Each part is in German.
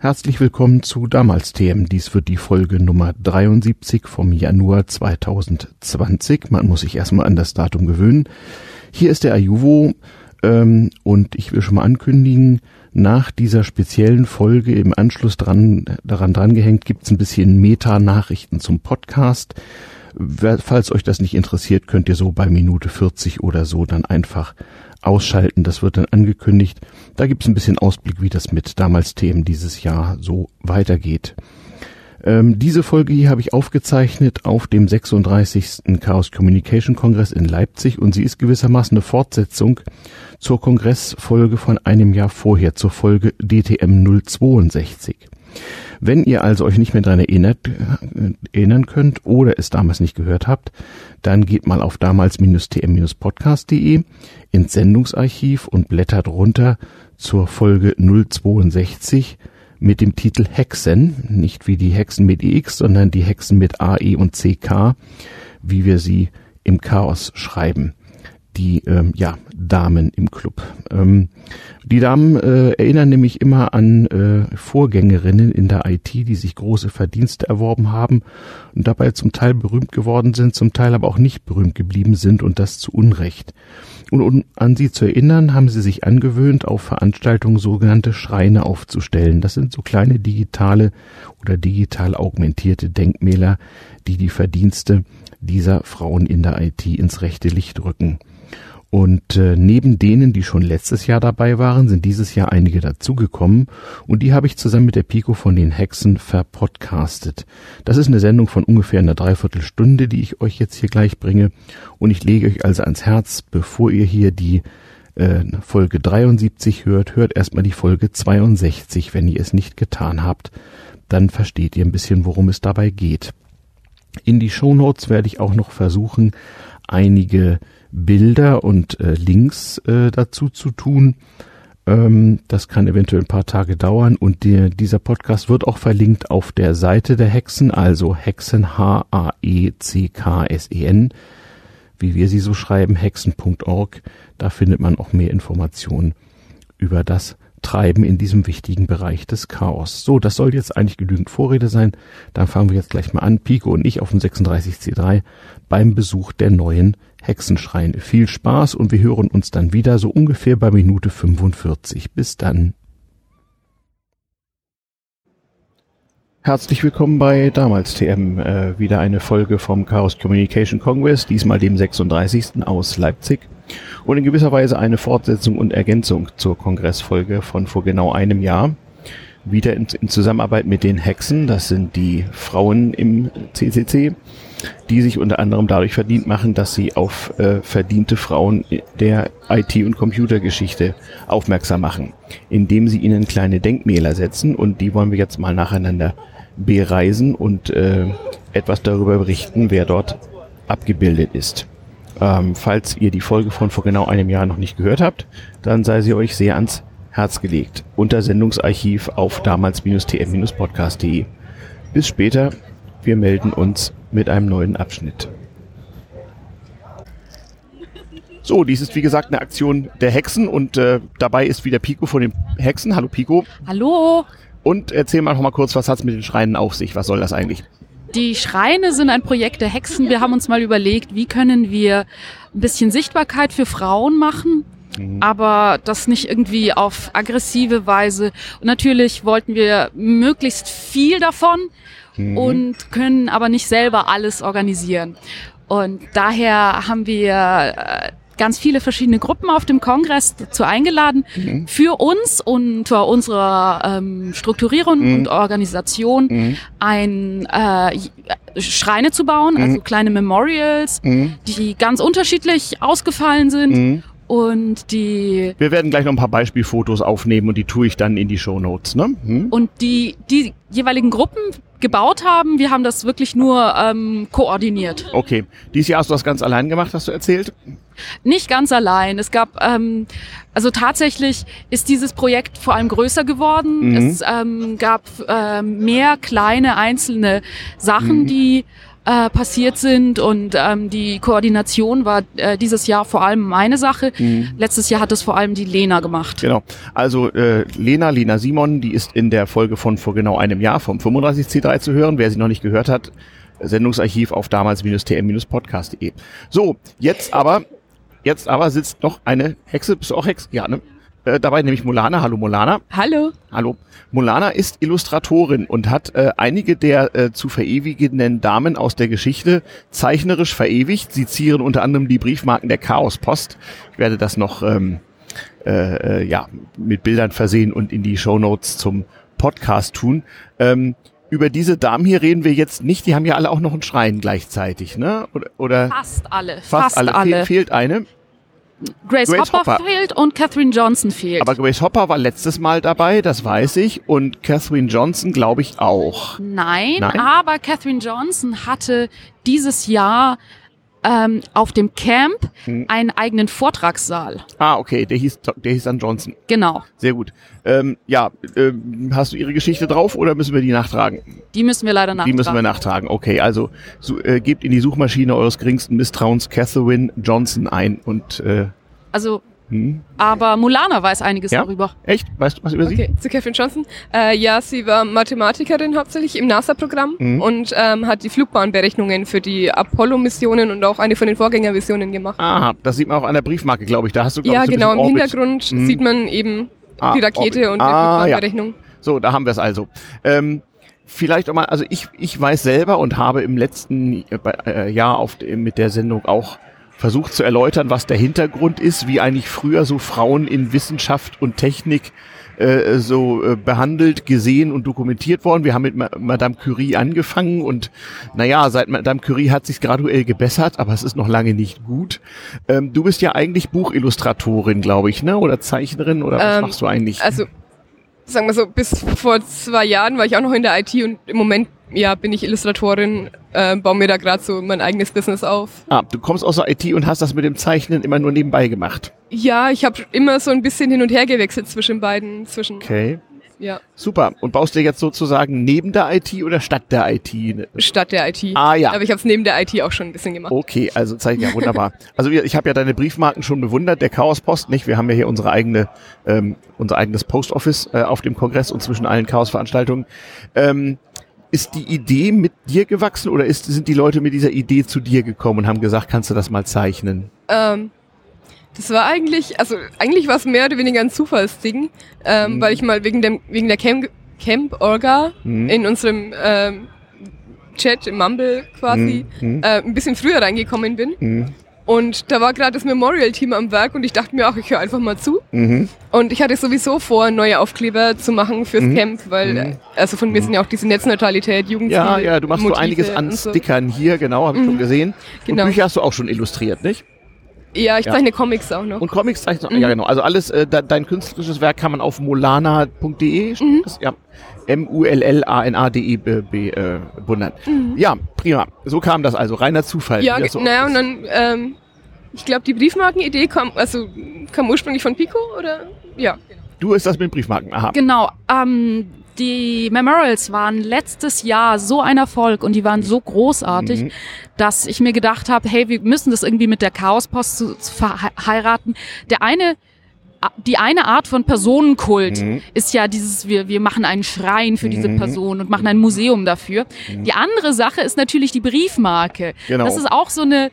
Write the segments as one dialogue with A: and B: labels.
A: Herzlich willkommen zu Damals TM. Dies wird die Folge Nummer 73 vom Januar 2020. Man muss sich erstmal an das Datum gewöhnen. Hier ist der Ayuvo ähm, und ich will schon mal ankündigen, nach dieser speziellen Folge im Anschluss dran, daran drangehängt gibt's ein bisschen Meta-Nachrichten zum Podcast. Falls euch das nicht interessiert, könnt ihr so bei Minute 40 oder so dann einfach ausschalten. Das wird dann angekündigt. Da gibt es ein bisschen Ausblick, wie das mit damals Themen dieses Jahr so weitergeht. Ähm, diese Folge hier habe ich aufgezeichnet auf dem 36. Chaos Communication Kongress in Leipzig und sie ist gewissermaßen eine Fortsetzung zur Kongressfolge von einem Jahr vorher, zur Folge DTM 062. Wenn ihr also euch nicht mehr daran erinnert, erinnern könnt oder es damals nicht gehört habt, dann geht mal auf damals-tm-podcast.de ins Sendungsarchiv und blättert runter zur Folge 062 mit dem Titel Hexen, nicht wie die Hexen mit EX, sondern die Hexen mit AE und CK, wie wir sie im Chaos schreiben die ähm, ja, Damen im Club. Ähm, die Damen äh, erinnern nämlich immer an äh, Vorgängerinnen in der IT, die sich große Verdienste erworben haben und dabei zum Teil berühmt geworden sind, zum Teil aber auch nicht berühmt geblieben sind und das zu Unrecht. Und um an sie zu erinnern, haben sie sich angewöhnt, auf Veranstaltungen sogenannte Schreine aufzustellen. Das sind so kleine digitale oder digital augmentierte Denkmäler, die die Verdienste dieser Frauen in der IT ins rechte Licht rücken. Und äh, neben denen, die schon letztes Jahr dabei waren, sind dieses Jahr einige dazugekommen und die habe ich zusammen mit der Pico von den Hexen verpodcastet. Das ist eine Sendung von ungefähr einer Dreiviertelstunde, die ich euch jetzt hier gleich bringe und ich lege euch also ans Herz, bevor ihr hier die äh, Folge 73 hört, hört erstmal die Folge 62, wenn ihr es nicht getan habt. Dann versteht ihr ein bisschen, worum es dabei geht. In die Shownotes werde ich auch noch versuchen, einige Bilder und äh, Links äh, dazu zu tun. Ähm, das kann eventuell ein paar Tage dauern und die, dieser Podcast wird auch verlinkt auf der Seite der Hexen, also Hexen H-A-E-C-K-S-E-N, wie wir sie so schreiben, hexen.org. Da findet man auch mehr Informationen über das treiben in diesem wichtigen Bereich des Chaos. So, das soll jetzt eigentlich genügend Vorrede sein. Dann fangen wir jetzt gleich mal an. Pico und ich auf dem 36C3 beim Besuch der neuen Hexenschreine. Viel Spaß und wir hören uns dann wieder so ungefähr bei Minute 45. Bis dann. Herzlich willkommen bei Damals TM. Äh, wieder eine Folge vom Chaos Communication Congress, diesmal dem 36. aus Leipzig und in gewisser Weise eine Fortsetzung und Ergänzung zur Kongressfolge von vor genau einem Jahr. Wieder in, in Zusammenarbeit mit den Hexen, das sind die Frauen im CCC, die sich unter anderem dadurch verdient machen, dass sie auf äh, verdiente Frauen der IT- und Computergeschichte aufmerksam machen, indem sie ihnen kleine Denkmäler setzen und die wollen wir jetzt mal nacheinander bereisen und äh, etwas darüber berichten, wer dort abgebildet ist. Ähm, falls ihr die Folge von vor genau einem Jahr noch nicht gehört habt, dann sei sie euch sehr ans Herz gelegt. Unter Sendungsarchiv auf damals-tm-podcast.de. Bis später. Wir melden uns mit einem neuen Abschnitt. So, dies ist wie gesagt eine Aktion der Hexen und äh, dabei ist wieder Pico von den Hexen. Hallo Pico.
B: Hallo.
A: Und erzähl mal noch mal kurz, was hat's mit den Schreinen auf sich? Was soll das eigentlich?
B: Die Schreine sind ein Projekt der Hexen. Wir haben uns mal überlegt, wie können wir ein bisschen Sichtbarkeit für Frauen machen, mhm. aber das nicht irgendwie auf aggressive Weise. Und natürlich wollten wir möglichst viel davon mhm. und können aber nicht selber alles organisieren. Und daher haben wir äh, ganz viele verschiedene Gruppen auf dem Kongress dazu eingeladen, mhm. für uns und für unsere ähm, Strukturierung mhm. und Organisation mhm. ein äh, Schreine zu bauen, also mhm. kleine Memorials, mhm. die ganz unterschiedlich ausgefallen sind. Und die.
A: Wir werden gleich noch ein paar Beispielfotos aufnehmen und die tue ich dann in die Show Notes, ne?
B: Hm? Und die, die jeweiligen Gruppen gebaut haben, wir haben das wirklich nur ähm, koordiniert.
A: Okay. Dieses Jahr hast du das ganz allein gemacht, hast du erzählt?
B: Nicht ganz allein. Es gab, ähm, also tatsächlich ist dieses Projekt vor allem größer geworden. Mhm. Es ähm, gab ähm, mehr kleine einzelne Sachen, mhm. die äh, passiert sind und ähm, die Koordination war äh, dieses Jahr vor allem meine Sache. Mhm. Letztes Jahr hat es vor allem die Lena gemacht.
A: Genau. Also äh, Lena, Lena Simon, die ist in der Folge von vor genau einem Jahr vom 35C3 zu hören. Wer sie noch nicht gehört hat, Sendungsarchiv auf damals-tm-podcast.de. So, jetzt aber, jetzt aber sitzt noch eine Hexe. Bist du auch Hexe? Ja, ne? Äh, dabei nämlich Molana. Hallo Molana.
B: Hallo.
A: Hallo. Molana ist Illustratorin und hat äh, einige der äh, zu verewigenden Damen aus der Geschichte zeichnerisch verewigt. Sie zieren unter anderem die Briefmarken der Chaospost. Ich werde das noch ähm, äh, äh, ja, mit Bildern versehen und in die Show Notes zum Podcast tun. Ähm, über diese Damen hier reden wir jetzt nicht. Die haben ja alle auch noch einen Schrein gleichzeitig, ne? Oder, oder
B: fast alle.
A: Fast, fast alle. alle. Fe fehlt eine.
B: Grace, Grace Hopper, Hopper, fehlt und Catherine Johnson fehlt.
A: Aber Grace Hopper war letztes Mal dabei, das weiß ich. Und Catherine Johnson glaube ich auch.
B: Nein, Nein, aber Catherine Johnson hatte dieses Jahr ähm, auf dem Camp hm. einen eigenen Vortragssaal.
A: Ah, okay, der hieß, der hieß dann Johnson.
B: Genau.
A: Sehr gut. Ähm, ja, ähm, hast du ihre Geschichte drauf oder müssen wir die nachtragen?
B: Die müssen wir leider nachtragen.
A: Die müssen wir nachtragen. Okay, also so, äh, gebt in die Suchmaschine eures geringsten Misstrauens Catherine Johnson ein und äh,
B: also hm. Aber Mulana weiß einiges ja? darüber.
A: Echt? Weißt du was über sie? Okay,
C: zu Catherine Johnson. Äh, ja, sie war Mathematikerin hauptsächlich im NASA-Programm mhm. und ähm, hat die Flugbahnberechnungen für die Apollo-Missionen und auch eine von den Vorgängermissionen gemacht.
A: Aha, das sieht man auch an der Briefmarke, glaube ich. Da hast du,
C: glaub, Ja,
A: so
C: genau. Im Hintergrund mhm. sieht man eben ah, die Rakete Orbit. und die ah, Flugbahnberechnung. Ja.
A: So, da haben wir es also. Ähm, vielleicht auch mal, also ich, ich weiß selber und habe im letzten äh, Jahr auf, mit der Sendung auch versucht zu erläutern, was der Hintergrund ist, wie eigentlich früher so Frauen in Wissenschaft und Technik äh, so äh, behandelt, gesehen und dokumentiert worden. Wir haben mit Ma Madame Curie angefangen und naja, seit Madame Curie hat sich graduell gebessert, aber es ist noch lange nicht gut. Ähm, du bist ja eigentlich Buchillustratorin, glaube ich, ne? Oder Zeichnerin oder was ähm, machst du eigentlich?
C: Also sagen wir so, bis vor zwei Jahren war ich auch noch in der IT und im Moment ja, bin ich Illustratorin, äh, baue mir da gerade so mein eigenes Business auf.
A: Ah, du kommst aus der IT und hast das mit dem Zeichnen immer nur nebenbei gemacht.
C: Ja, ich habe immer so ein bisschen hin und her gewechselt zwischen beiden. Zwischen
A: okay. Ja. Super. Und baust du jetzt sozusagen neben der IT oder statt der IT?
C: Statt der IT.
A: Ah ja.
C: Aber ich habe es neben der IT auch schon ein bisschen gemacht.
A: Okay, also zeig ja wunderbar. also ich habe ja deine Briefmarken schon bewundert, der Chaospost, nicht? Wir haben ja hier unsere eigene, ähm, unser eigenes Post Office äh, auf dem Kongress und zwischen allen Chaosveranstaltungen. Ähm, ist die Idee mit dir gewachsen oder ist, sind die Leute mit dieser Idee zu dir gekommen und haben gesagt, kannst du das mal zeichnen?
C: Ähm, das war eigentlich, also eigentlich war es mehr oder weniger ein Zufallsding, ähm, mhm. weil ich mal wegen, dem, wegen der Camp, Camp Orga mhm. in unserem ähm, Chat im Mumble quasi mhm. mhm. äh, ein bisschen früher reingekommen bin. Und da war gerade das Memorial-Team am Werk und ich dachte mir auch, ich höre einfach mal zu. Mhm. Und ich hatte sowieso vor, neue Aufkleber zu machen fürs mhm. Camp, weil, mhm. also von mir sind ja auch diese Netzneutralität, Jugend.
A: Ja, ja, du machst Motive so einiges an Stickern so. hier, genau, habe ich schon mhm. gesehen. Genau. Und Bücher hast du auch schon illustriert, nicht?
C: Ja, ich ja. zeichne Comics auch noch.
A: Und Comics zeichnest du, mhm. ja genau. Also alles, äh, de, dein künstlerisches Werk kann man auf molana.de, mhm. ja, M-U-L-L-A-N-A-D-E äh, wundern. Mhm. Ja, prima. So kam das also, reiner Zufall.
C: Ja, so naja, und dann, ähm, ich glaube, die Briefmarkenidee kam, also kam ursprünglich von Pico, oder? Ja.
A: Du ist das mit Briefmarken, aha.
B: Genau, ähm, die Memorials waren letztes Jahr so ein Erfolg und die waren so großartig, mhm. dass ich mir gedacht habe, hey, wir müssen das irgendwie mit der Chaospost zu, zu verheiraten. Der eine die eine Art von Personenkult mhm. ist ja dieses, wir, wir machen einen Schrein für diese mhm. Person und machen ein Museum dafür. Mhm. Die andere Sache ist natürlich die Briefmarke. Genau. Das ist auch so eine,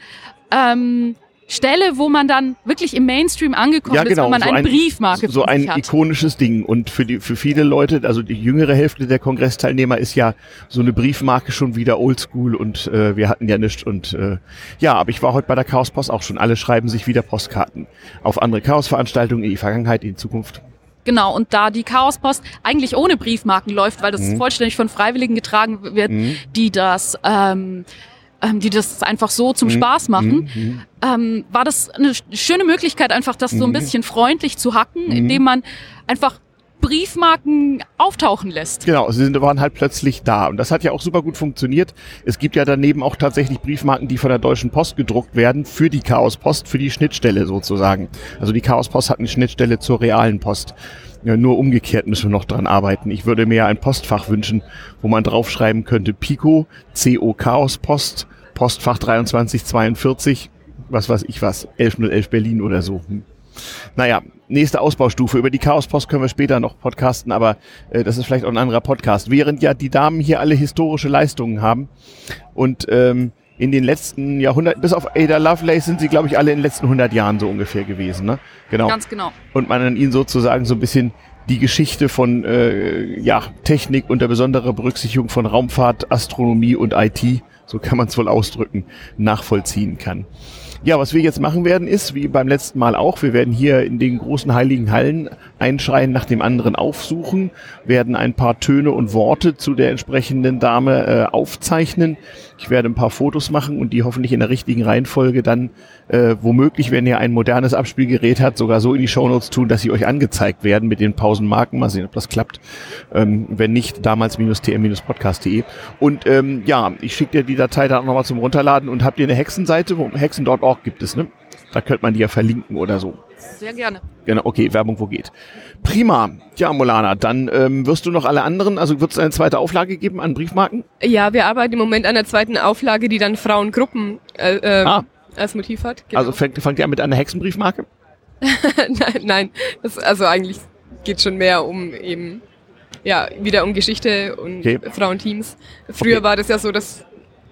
B: ähm, Stelle, wo man dann wirklich im Mainstream angekommen ja, genau, ist, wo man so eine ein, Briefmarke
A: So ein hat. ikonisches Ding. Und für die, für viele Leute, also die jüngere Hälfte der Kongressteilnehmer ist ja so eine Briefmarke schon wieder oldschool und äh, wir hatten ja nichts und äh, ja, aber ich war heute bei der Chaospost auch schon. Alle schreiben sich wieder Postkarten auf andere Chaosveranstaltungen in die Vergangenheit, in die Zukunft.
B: Genau, und da die Chaospost eigentlich ohne Briefmarken läuft, weil das mhm. vollständig von Freiwilligen getragen wird, mhm. die das ähm, ähm, die das einfach so zum mhm. Spaß machen, mhm. ähm, war das eine schöne Möglichkeit, einfach das so ein mhm. bisschen freundlich zu hacken, mhm. indem man einfach Briefmarken auftauchen lässt.
A: Genau, sie sind, waren halt plötzlich da. Und das hat ja auch super gut funktioniert. Es gibt ja daneben auch tatsächlich Briefmarken, die von der Deutschen Post gedruckt werden, für die Chaos Post, für die Schnittstelle sozusagen. Also die Chaos Post hat eine Schnittstelle zur realen Post. Ja, nur umgekehrt müssen wir noch dran arbeiten. Ich würde mir ein Postfach wünschen, wo man draufschreiben könnte Pico, CO Chaos Post, Postfach 2342, was weiß ich was, 1111 Berlin oder so. Hm. Naja, nächste Ausbaustufe. Über die Chaospost können wir später noch podcasten, aber äh, das ist vielleicht auch ein anderer Podcast. Während ja die Damen hier alle historische Leistungen haben und ähm, in den letzten Jahrhunderten, bis auf Ada Lovelace sind sie, glaube ich, alle in den letzten 100 Jahren so ungefähr gewesen. Ne?
B: Genau. Ganz genau.
A: Und man an ihnen sozusagen so ein bisschen die Geschichte von äh, ja, Technik unter besonderer Berücksichtigung von Raumfahrt, Astronomie und IT, so kann man es wohl ausdrücken, nachvollziehen kann. Ja, was wir jetzt machen werden, ist, wie beim letzten Mal auch, wir werden hier in den großen heiligen Hallen ein Schrein nach dem anderen aufsuchen, werden ein paar Töne und Worte zu der entsprechenden Dame äh, aufzeichnen. Ich werde ein paar Fotos machen und die hoffentlich in der richtigen Reihenfolge dann äh, womöglich, wenn ihr ein modernes Abspielgerät habt, sogar so in die Shownotes tun, dass sie euch angezeigt werden mit den Pausenmarken. Mal sehen, ob das klappt. Ähm, wenn nicht, damals-tm-podcast.de. Und ähm, ja, ich schicke dir die Datei dann nochmal zum Runterladen und habt ihr eine Hexenseite, wo hexen.org gibt es, ne? Da könnte man die ja verlinken oder so.
B: Sehr gerne.
A: Genau, okay, Werbung wo geht. Prima. Ja, Molana, dann ähm, wirst du noch alle anderen, also wird es eine zweite Auflage geben an Briefmarken?
C: Ja, wir arbeiten im Moment an einer zweiten Auflage, die dann Frauengruppen äh, äh, ah. als Motiv hat.
A: Genau. Also fängt, fängt ihr an mit einer Hexenbriefmarke?
C: nein, nein. Das, also eigentlich geht schon mehr um eben ja, wieder um Geschichte und okay. Frauenteams. Früher okay. war das ja so, dass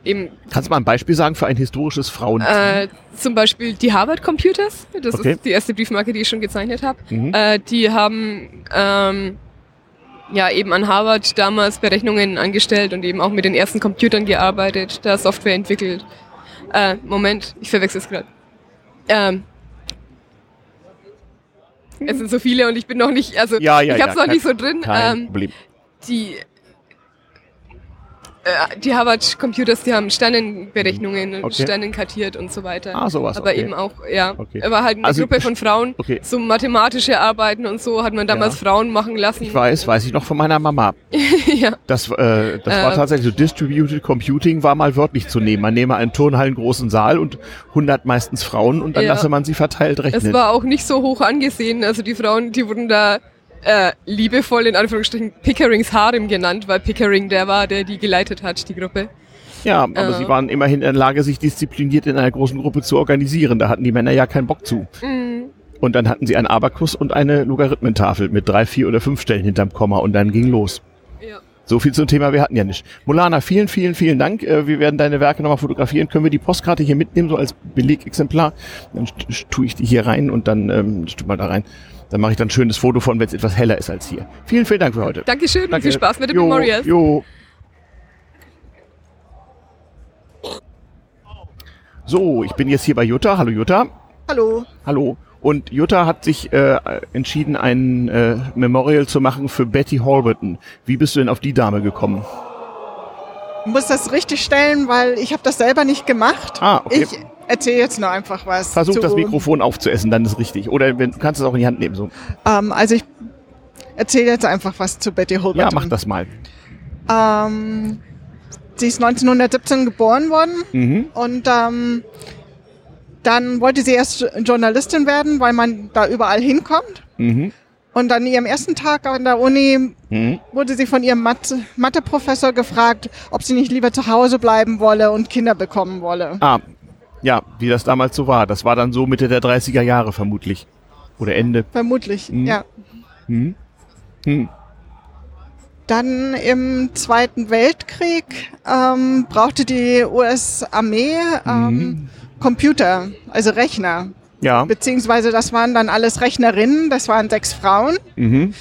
C: eben.
A: Kannst du mal ein Beispiel sagen für ein historisches Frauenteam?
C: Äh, zum Beispiel die Harvard Computers. Das okay. ist die erste Briefmarke, die ich schon gezeichnet habe. Mhm. Äh, die haben ähm, ja eben an Harvard damals Berechnungen angestellt und eben auch mit den ersten Computern gearbeitet, da Software entwickelt. Äh, Moment, ich verwechsel es gerade. Ähm, es sind so viele und ich bin noch nicht, also
A: ja, ja,
C: ich habe es
A: ja,
C: noch nicht so drin.
A: Ähm, Problem.
C: Die die Harvard Computers, die haben Sternenberechnungen, okay. Sternen kartiert und so weiter.
A: Ah, sowas.
C: Aber
A: okay.
C: eben auch, ja. Okay. Aber halt eine also, Gruppe von Frauen. Okay. So mathematische Arbeiten und so hat man damals ja. Frauen machen lassen.
A: Ich weiß, weiß ich noch von meiner Mama. ja. Das, äh, das äh, war tatsächlich so Distributed Computing war mal wörtlich zu nehmen. Man nehme einen turnhallengroßen Saal und 100 meistens Frauen und dann ja. lasse man sie verteilt rechnen.
C: Es war auch nicht so hoch angesehen. Also die Frauen, die wurden da äh, liebevoll in Anführungsstrichen Pickerings Harem genannt, weil Pickering der war, der die geleitet hat, die Gruppe.
A: Ja, aber äh. sie waren immerhin in der Lage, sich diszipliniert in einer großen Gruppe zu organisieren. Da hatten die Männer ja keinen Bock zu. Mhm. Und dann hatten sie einen Abakus und eine Logarithmentafel mit drei, vier oder fünf Stellen hinterm Komma und dann ging los. Ja. So viel zum Thema, wir hatten ja nicht. Molana, vielen, vielen, vielen Dank. Äh, wir werden deine Werke nochmal fotografieren. Können wir die Postkarte hier mitnehmen, so als Belegexemplar? Dann tue ich die hier rein und dann ähm, tu mal da rein. Dann mache ich dann ein schönes Foto von, wenn es etwas heller ist als hier. Vielen, vielen Dank für heute.
C: Dankeschön Danke. und viel Spaß mit den jo, Memorials. Jo.
A: So, ich bin jetzt hier bei Jutta. Hallo Jutta.
D: Hallo.
A: Hallo. Und Jutta hat sich äh, entschieden, ein äh, Memorial zu machen für Betty Holberton. Wie bist du denn auf die Dame gekommen?
D: Ich muss das richtig stellen, weil ich habe das selber nicht gemacht.
A: Ah, okay.
D: Ich erzähle jetzt nur einfach was.
A: Versuch das Mikrofon aufzuessen, dann ist richtig. Oder wenn, du kannst es auch in die Hand nehmen. So.
D: Ähm, also ich erzähle jetzt einfach was zu Betty Holberton.
A: Ja, mach das mal.
D: Ähm, sie ist 1917 geboren worden mhm. und ähm, dann wollte sie erst Journalistin werden, weil man da überall hinkommt. Mhm. Und an ihrem ersten Tag an der Uni mhm. wurde sie von ihrem Mathe Matheprofessor gefragt, ob sie nicht lieber zu Hause bleiben wolle und Kinder bekommen wolle.
A: Ah, ja, wie das damals so war. Das war dann so Mitte der 30er Jahre vermutlich. Oder Ende.
D: Vermutlich, hm. ja. Hm. Hm. Dann im Zweiten Weltkrieg ähm, brauchte die US-Armee ähm, mhm. Computer, also Rechner.
A: Ja.
D: Beziehungsweise das waren dann alles Rechnerinnen, das waren sechs Frauen. Mhm.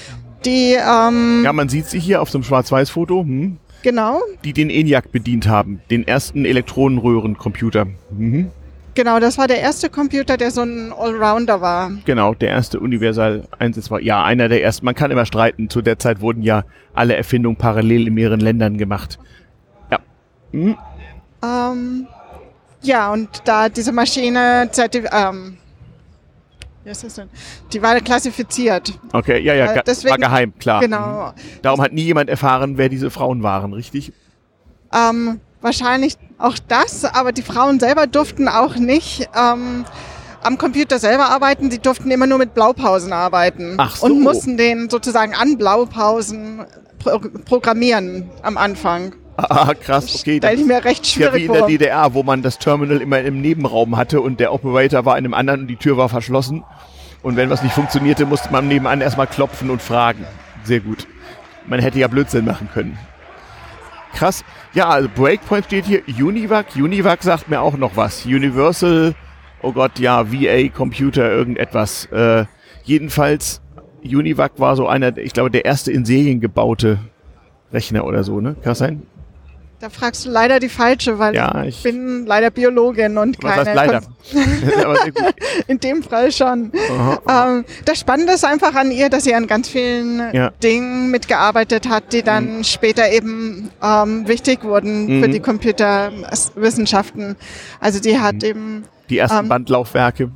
D: Die, ähm,
A: ja, man sieht sie hier auf einem Schwarz-Weiß-Foto. Hm.
D: Genau.
A: Die den ENIAC bedient haben, den ersten Elektronenröhrencomputer. Mhm.
D: Genau, das war der erste Computer, der so ein Allrounder war.
A: Genau, der erste universal einsetzbar. Ja, einer der ersten. Man kann immer streiten. Zu der Zeit wurden ja alle Erfindungen parallel in mehreren Ländern gemacht. Ja.
D: Mhm. Ähm, ja, und da diese Maschine ähm, wie ist das denn? Die war klassifiziert.
A: Okay, ja, ja, äh, deswegen, war geheim, klar.
D: Genau. Mhm.
A: Darum hat nie jemand erfahren, wer diese Frauen waren, richtig?
D: Ähm, wahrscheinlich auch das, aber die Frauen selber durften auch nicht ähm, am Computer selber arbeiten, die durften immer nur mit Blaupausen arbeiten.
A: Ach so.
D: Und mussten den sozusagen an Blaupausen pro programmieren am Anfang.
A: Ah, krass, okay.
D: Stell ich mir recht
A: ja wie
D: schwierig
A: in der. DDR, wo man das Terminal immer im Nebenraum hatte und der Operator war in einem anderen und die Tür war verschlossen. Und wenn was nicht funktionierte, musste man nebenan erstmal klopfen und fragen. Sehr gut. Man hätte ja Blödsinn machen können. Krass. Ja, also Breakpoint steht hier. Univac. Univac sagt mir auch noch was. Universal, oh Gott, ja, VA Computer, irgendetwas. Äh, jedenfalls, Univac war so einer, ich glaube, der erste in Serien gebaute Rechner oder so, ne? Kann das sein?
D: Da fragst du leider die falsche, weil
A: Ja,
D: ich
A: ich-
D: bin leider Biologin und keine
A: heißt leider?
D: In dem Fall schon. Ähm, das Spannende ist einfach an ihr, dass sie an ganz vielen
A: Ja.
D: Dingen mitgearbeitet hat, die dann später eben ähm, wichtig wurden für
A: Mhm.
D: die Computerwissenschaften. Also die hat
A: Mhm.
D: eben
A: Die ersten
D: Ähm,
A: Bandlaufwerke.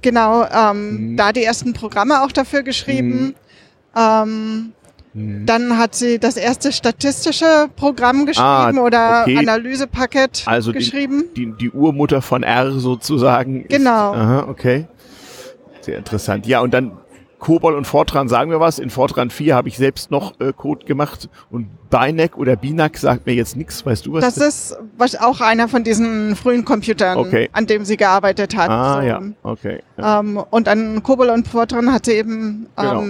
D: genau ähm,
A: Mhm.
D: da die ersten Programme auch dafür geschrieben. Ähm,
A: Mhm.
D: Dann hat sie das erste statistische Programm geschrieben
A: Ah,
D: oder
A: okay.
D: Analysepaket
A: Also die-
D: geschrieben.
A: Die, die Urmutter von R sozusagen. Ist,
D: Genau.
A: Aha, okay. Sehr interessant. Ja, und dann Kobol und Fortran sagen wir was. In Fortran 4 habe ich selbst noch äh, Code gemacht und Binac oder Binac sagt mir jetzt nichts. Weißt du was?
D: Das ist was- auch einer von diesen frühen Computern,
A: Okay.
D: an dem sie gearbeitet hat.
A: Ah,
D: So.
A: ja, okay. Ja.
D: Ähm, und an Kobol und Fortran hat sie eben
A: Genau.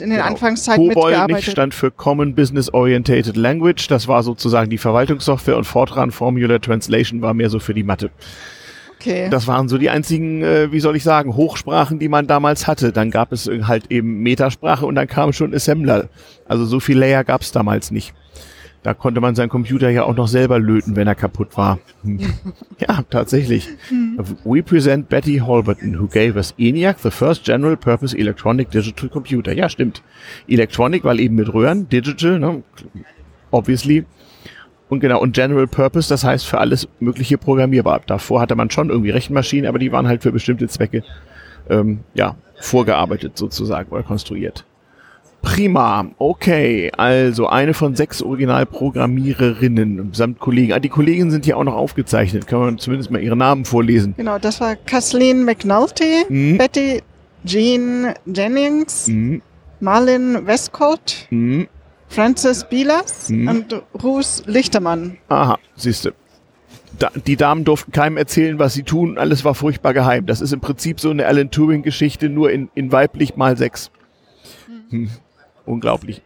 D: In den
A: Genau.
D: Anfangszeiten
A: COBOL nicht
D: mitgearbeitet.
A: stand für Common Business Orientated Language. Das war sozusagen die Verwaltungssoftware und Fortran Formula Translation war mehr so für die Mathe.
D: Okay.
A: Das waren so die einzigen, äh, wie soll ich sagen, Hochsprachen, die man damals hatte. Dann gab es äh, halt eben Metasprache und dann kam schon Assembler. Also so viel Layer gab es damals nicht. Da konnte man seinen Computer ja auch noch selber löten, wenn er kaputt war. Ja, tatsächlich. We present Betty Holberton, who gave us ENIAC, the first general purpose electronic digital computer. Ja, stimmt. Electronic, weil eben mit Röhren, digital, ne? obviously. Und genau, und General Purpose, das heißt für alles mögliche programmierbar. Davor hatte man schon irgendwie Rechenmaschinen, aber die waren halt für bestimmte Zwecke ähm, ja, vorgearbeitet sozusagen oder konstruiert. Prima, okay, also eine von sechs Originalprogrammiererinnen samt Kollegen. Ah, die Kollegen sind hier auch noch aufgezeichnet. Kann man zumindest mal ihre Namen vorlesen.
D: Genau, das war Kathleen McNulty,
A: Mhm.
D: Betty Jean Jennings,
A: Mhm.
D: Marlin Westcott,
A: Mhm.
D: Frances Bilas
A: Mhm.
D: und Ruth Lichtermann.
A: Aha, siehste. Da, die Damen durften keinem erzählen, was sie tun. Alles war furchtbar geheim. Das ist im Prinzip so eine Alan Turing-Geschichte, nur in, in weiblich mal sechs. Hm. Unglaublich.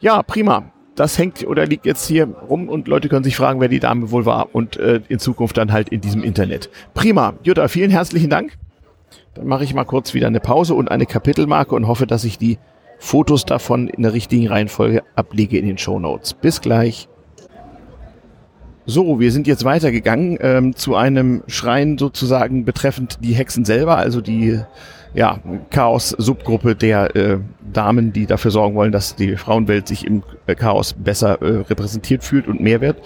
A: Ja, prima. Das hängt oder liegt jetzt hier rum und Leute können sich fragen, wer die Dame wohl war und äh, in Zukunft dann halt in diesem Internet. Prima. Jutta, vielen herzlichen Dank. Dann mache ich mal kurz wieder eine Pause und eine Kapitelmarke und hoffe, dass ich die Fotos davon in der richtigen Reihenfolge ablege in den Show Notes. Bis gleich. So, wir sind jetzt weitergegangen ähm, zu einem Schrein sozusagen betreffend die Hexen selber, also die ja, Chaos-Subgruppe der äh, Damen, die dafür sorgen wollen, dass die Frauenwelt sich im äh, Chaos besser äh, repräsentiert fühlt und mehr wird.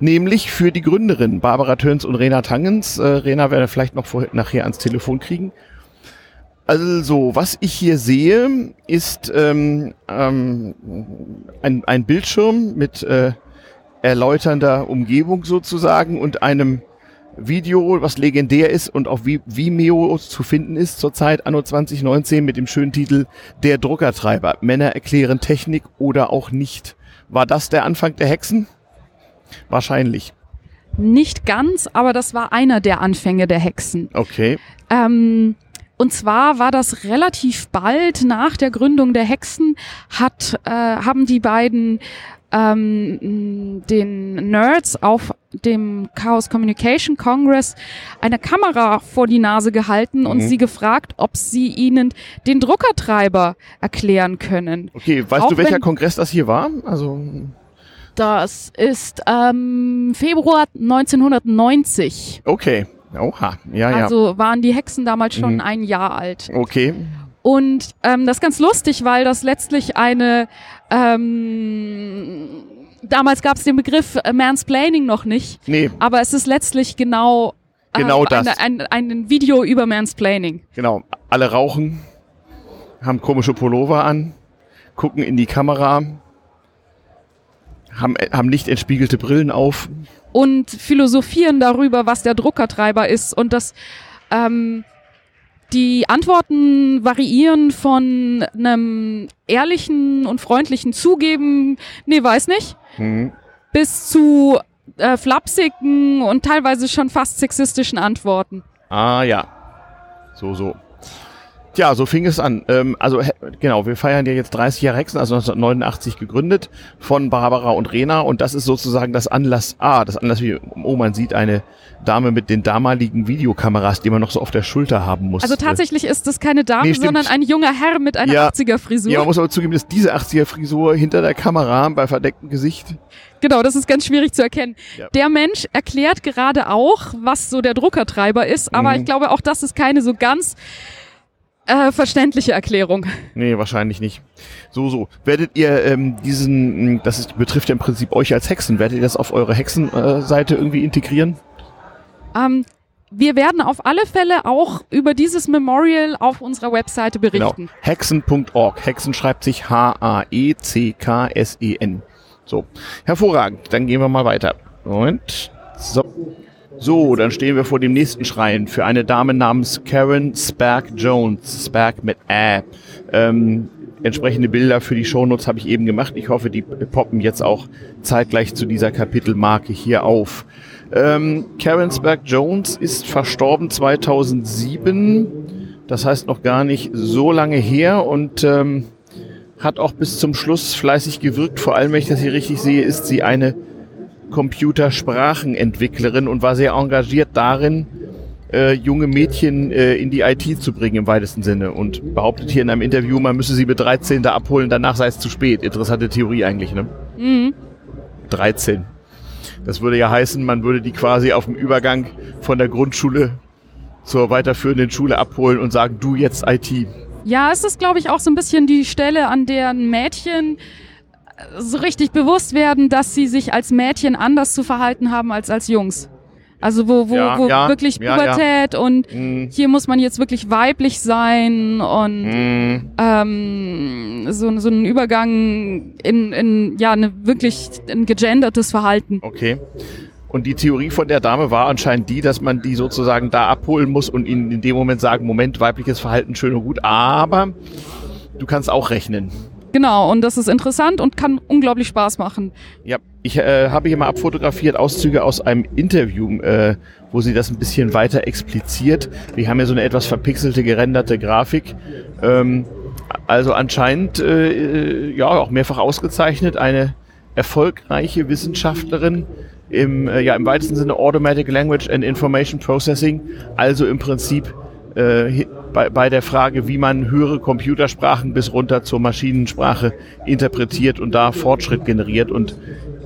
A: Nämlich für die Gründerin Barbara Töns und Rena Tangens. Äh, Rena werden wir vielleicht noch vorher, nachher ans Telefon kriegen. Also, was ich hier sehe, ist ähm, ähm, ein, ein Bildschirm mit äh, erläuternder Umgebung sozusagen und einem Video, was legendär ist und auf Vi- Vimeo zu finden ist zurzeit anno 2019 mit dem schönen Titel Der Druckertreiber. Männer erklären Technik oder auch nicht. War das der Anfang der Hexen? Wahrscheinlich.
B: Nicht ganz, aber das war einer der Anfänge der Hexen.
A: Okay.
B: Ähm, und zwar war das relativ bald nach der Gründung der Hexen, hat, äh, haben die beiden ähm, den Nerds auf dem Chaos Communication Congress eine Kamera vor die Nase gehalten und
A: Mhm.
B: sie gefragt, ob sie ihnen den Druckertreiber erklären können.
A: Okay, weißt
B: Auch
A: du, welcher Kongress das hier war? Also,
B: Das ist ähm, Februar 1990.
A: okay. Oha. Ja, ja.
B: Also waren die Hexen damals schon
A: Mhm.
B: ein Jahr alt.
A: Okay.
B: Und ähm, das ist ganz lustig, weil das letztlich eine ähm, damals gab es den Begriff äh, Mansplaining noch nicht,
A: Nee,
B: aber es ist letztlich genau äh,
A: Genau das.
B: eine, ein, ein Video über Mansplaining.
A: genau. Alle rauchen, haben komische Pullover an, gucken in die Kamera, haben, äh, haben nicht entspiegelte Brillen auf.
B: und philosophieren darüber, was der Druckertreiber ist und das Ähm, die Antworten variieren von einem ehrlichen und freundlichen Zugeben, nee, weiß nicht, mhm. bis zu äh, flapsigen und teilweise schon fast sexistischen Antworten.
A: Ah ja, so, so. Ja, so fing es an. Ähm, also genau, wir feiern ja jetzt 30 Jahre Hexen, also 1989 gegründet von Barbara und Rena und das ist sozusagen das Anlass A, das Anlass wie, oh man sieht eine Dame mit den damaligen Videokameras, die man noch so auf der Schulter haben muss.
B: Also tatsächlich ist das keine Dame, nee, sondern ein junger Herr mit einer ja, 80er-Frisur.
A: Ja, man muss aber zugeben, dass diese 80er-Frisur hinter der Kamera bei verdecktem Gesicht
B: Genau, das ist ganz schwierig zu erkennen. Ja. Der Mensch erklärt gerade auch, was so der Druckertreiber ist, aber mhm. ich glaube auch, das ist keine so ganz äh, verständliche Erklärung.
A: Nee, wahrscheinlich nicht. So, so. Werdet ihr ähm, diesen, hm, das ist, betrifft ja im Prinzip euch als Hexen, werdet ihr das auf eure Hexenseite äh, irgendwie integrieren?
B: Ähm, wir werden auf alle Fälle auch über dieses Memorial auf unserer Webseite berichten. Genau.
A: Hexen.org. Hexen schreibt sich H-A-E-C-K-S-E-N. So, hervorragend. Dann gehen wir mal weiter. Und so. So, dann stehen wir vor dem nächsten Schrein für eine Dame namens Karen Spark Jones. Spark mit Ä. Ähm, entsprechende Bilder für die Shownotes habe ich eben gemacht. Ich hoffe, die poppen jetzt auch zeitgleich zu dieser Kapitelmarke hier auf. Ähm, Karen Spark Jones ist verstorben 2007. Das heißt noch gar nicht so lange her und ähm, hat auch bis zum Schluss fleißig gewirkt. Vor allem, wenn ich das hier richtig sehe, ist sie eine Computersprachenentwicklerin und war sehr engagiert darin, äh, junge Mädchen äh, in die IT zu bringen im weitesten Sinne und behauptet hier in einem Interview, man müsse sie mit 13 da abholen, danach sei es zu spät. Interessante Theorie eigentlich, ne? Mhm. 13. Das würde ja heißen, man würde die quasi auf dem Übergang von der Grundschule zur weiterführenden Schule abholen und sagen, du jetzt IT.
B: Ja, es ist, glaube ich, auch so ein bisschen die Stelle, an der ein Mädchen so richtig bewusst werden, dass sie sich als Mädchen anders zu verhalten haben als als Jungs. Also wo, wo, ja, wo ja, wirklich Pubertät ja, und mm. hier muss man jetzt wirklich weiblich sein und mm. ähm, so, so ein Übergang in, in ja eine wirklich ein gegendertes Verhalten.
A: Okay. Und die Theorie von der Dame war anscheinend die, dass man die sozusagen da abholen muss und ihnen in dem Moment sagen, Moment, weibliches Verhalten schön und gut, aber du kannst auch rechnen.
B: Genau, und das ist interessant und kann unglaublich Spaß machen.
A: Ja, ich äh, habe hier mal abfotografiert Auszüge aus einem Interview, äh, wo sie das ein bisschen weiter expliziert. Wir haben ja so eine etwas verpixelte, gerenderte Grafik. Ähm, also anscheinend, äh, ja, auch mehrfach ausgezeichnet, eine erfolgreiche Wissenschaftlerin im, äh, ja, im weitesten Sinne Automatic Language and Information Processing, also im Prinzip äh, bei, bei der Frage, wie man höhere Computersprachen bis runter zur Maschinensprache interpretiert und da Fortschritt generiert. Und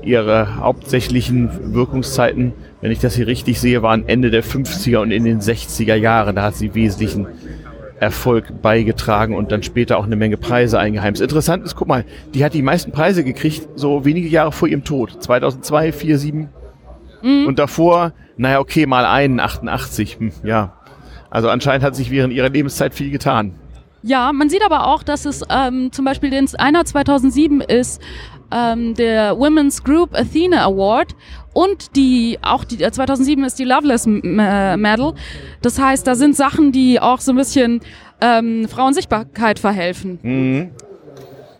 A: ihre hauptsächlichen Wirkungszeiten, wenn ich das hier richtig sehe, waren Ende der 50er und in den 60er Jahren. Da hat sie wesentlichen Erfolg beigetragen und dann später auch eine Menge Preise eingeheimst. Interessant ist, guck mal, die hat die meisten Preise gekriegt, so wenige Jahre vor ihrem Tod. 2002, 4, 7. Mhm. Und davor, naja, okay, mal einen, 88. Hm, ja, also anscheinend hat sich während ihrer Lebenszeit viel getan.
B: Ja, man sieht aber auch, dass es ähm, zum Beispiel den einer 2007 ist ähm, der Women's Group Athena Award und die auch die 2007 ist die Loveless Medal. Das heißt, da sind Sachen, die auch so ein bisschen ähm, Frauensichtbarkeit verhelfen. Mhm.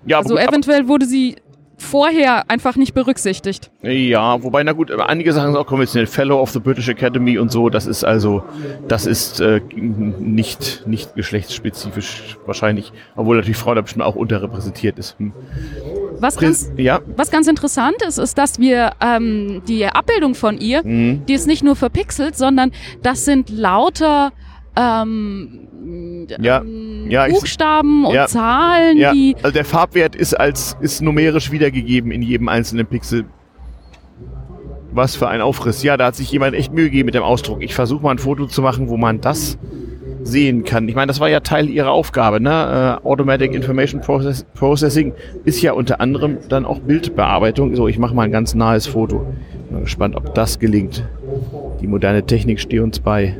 B: Ja, also eventuell wurde sie vorher einfach nicht berücksichtigt.
A: Ja, wobei, na gut, einige Sachen sind auch konventionell. Fellow of the British Academy und so, das ist also, das ist äh, nicht, nicht geschlechtsspezifisch wahrscheinlich, obwohl natürlich Frau da bestimmt auch unterrepräsentiert ist. Hm.
B: Was ganz, ja. was ganz interessant ist, ist, dass wir ähm, die Abbildung von ihr, mhm. die ist nicht nur verpixelt, sondern das sind lauter ähm,
A: ja,
B: ja, Buchstaben ich, und ja, Zahlen, ja. die.
A: Also der Farbwert ist als ist numerisch wiedergegeben in jedem einzelnen Pixel. Was für ein Aufriss. Ja, da hat sich jemand echt Mühe gegeben mit dem Ausdruck. Ich versuche mal ein Foto zu machen, wo man das sehen kann. Ich meine, das war ja Teil ihrer Aufgabe. Ne? Uh, Automatic Information Process Processing ist ja unter anderem dann auch Bildbearbeitung. So, ich mache mal ein ganz nahes Foto. Bin gespannt, ob das gelingt. Die moderne Technik steht uns bei.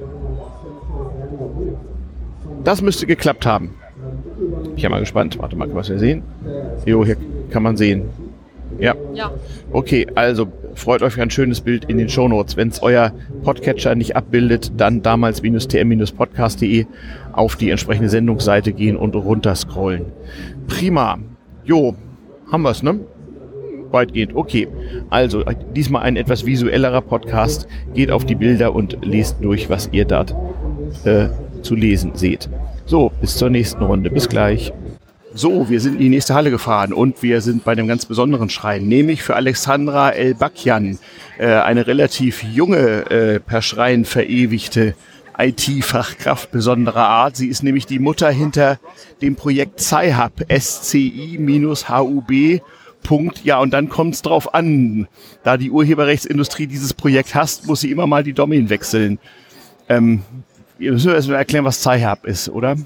A: Das müsste geklappt haben. Ich bin mal gespannt. Warte mal, was wir sehen. Jo, hier kann man sehen. Ja. Ja. Okay, also freut euch ein schönes Bild in den Shownotes. Wenn es euer Podcatcher nicht abbildet, dann damals-tm-podcast.de auf die entsprechende Sendungsseite gehen und runterscrollen. Prima. Jo, haben wir's, ne? Weitgehend. Okay. Also, diesmal ein etwas visuellerer Podcast. Geht auf die Bilder und lest durch, was ihr dort äh, zu lesen seht. So, bis zur nächsten Runde. Bis gleich. So, wir sind in die nächste Halle gefahren und wir sind bei einem ganz besonderen Schrein, nämlich für Alexandra El-Bakyan, äh, eine relativ junge, äh, per Schrein verewigte IT-Fachkraft besonderer Art. Sie ist nämlich die Mutter hinter dem Projekt Sci-Hub, SCI-HUB. Punkt. Ja, und dann kommt es drauf an. Da die Urheberrechtsindustrie dieses Projekt hasst, muss sie immer mal die Domain wechseln. Ähm, wir müssen erstmal erklären, was Sci-Hub ist, oder?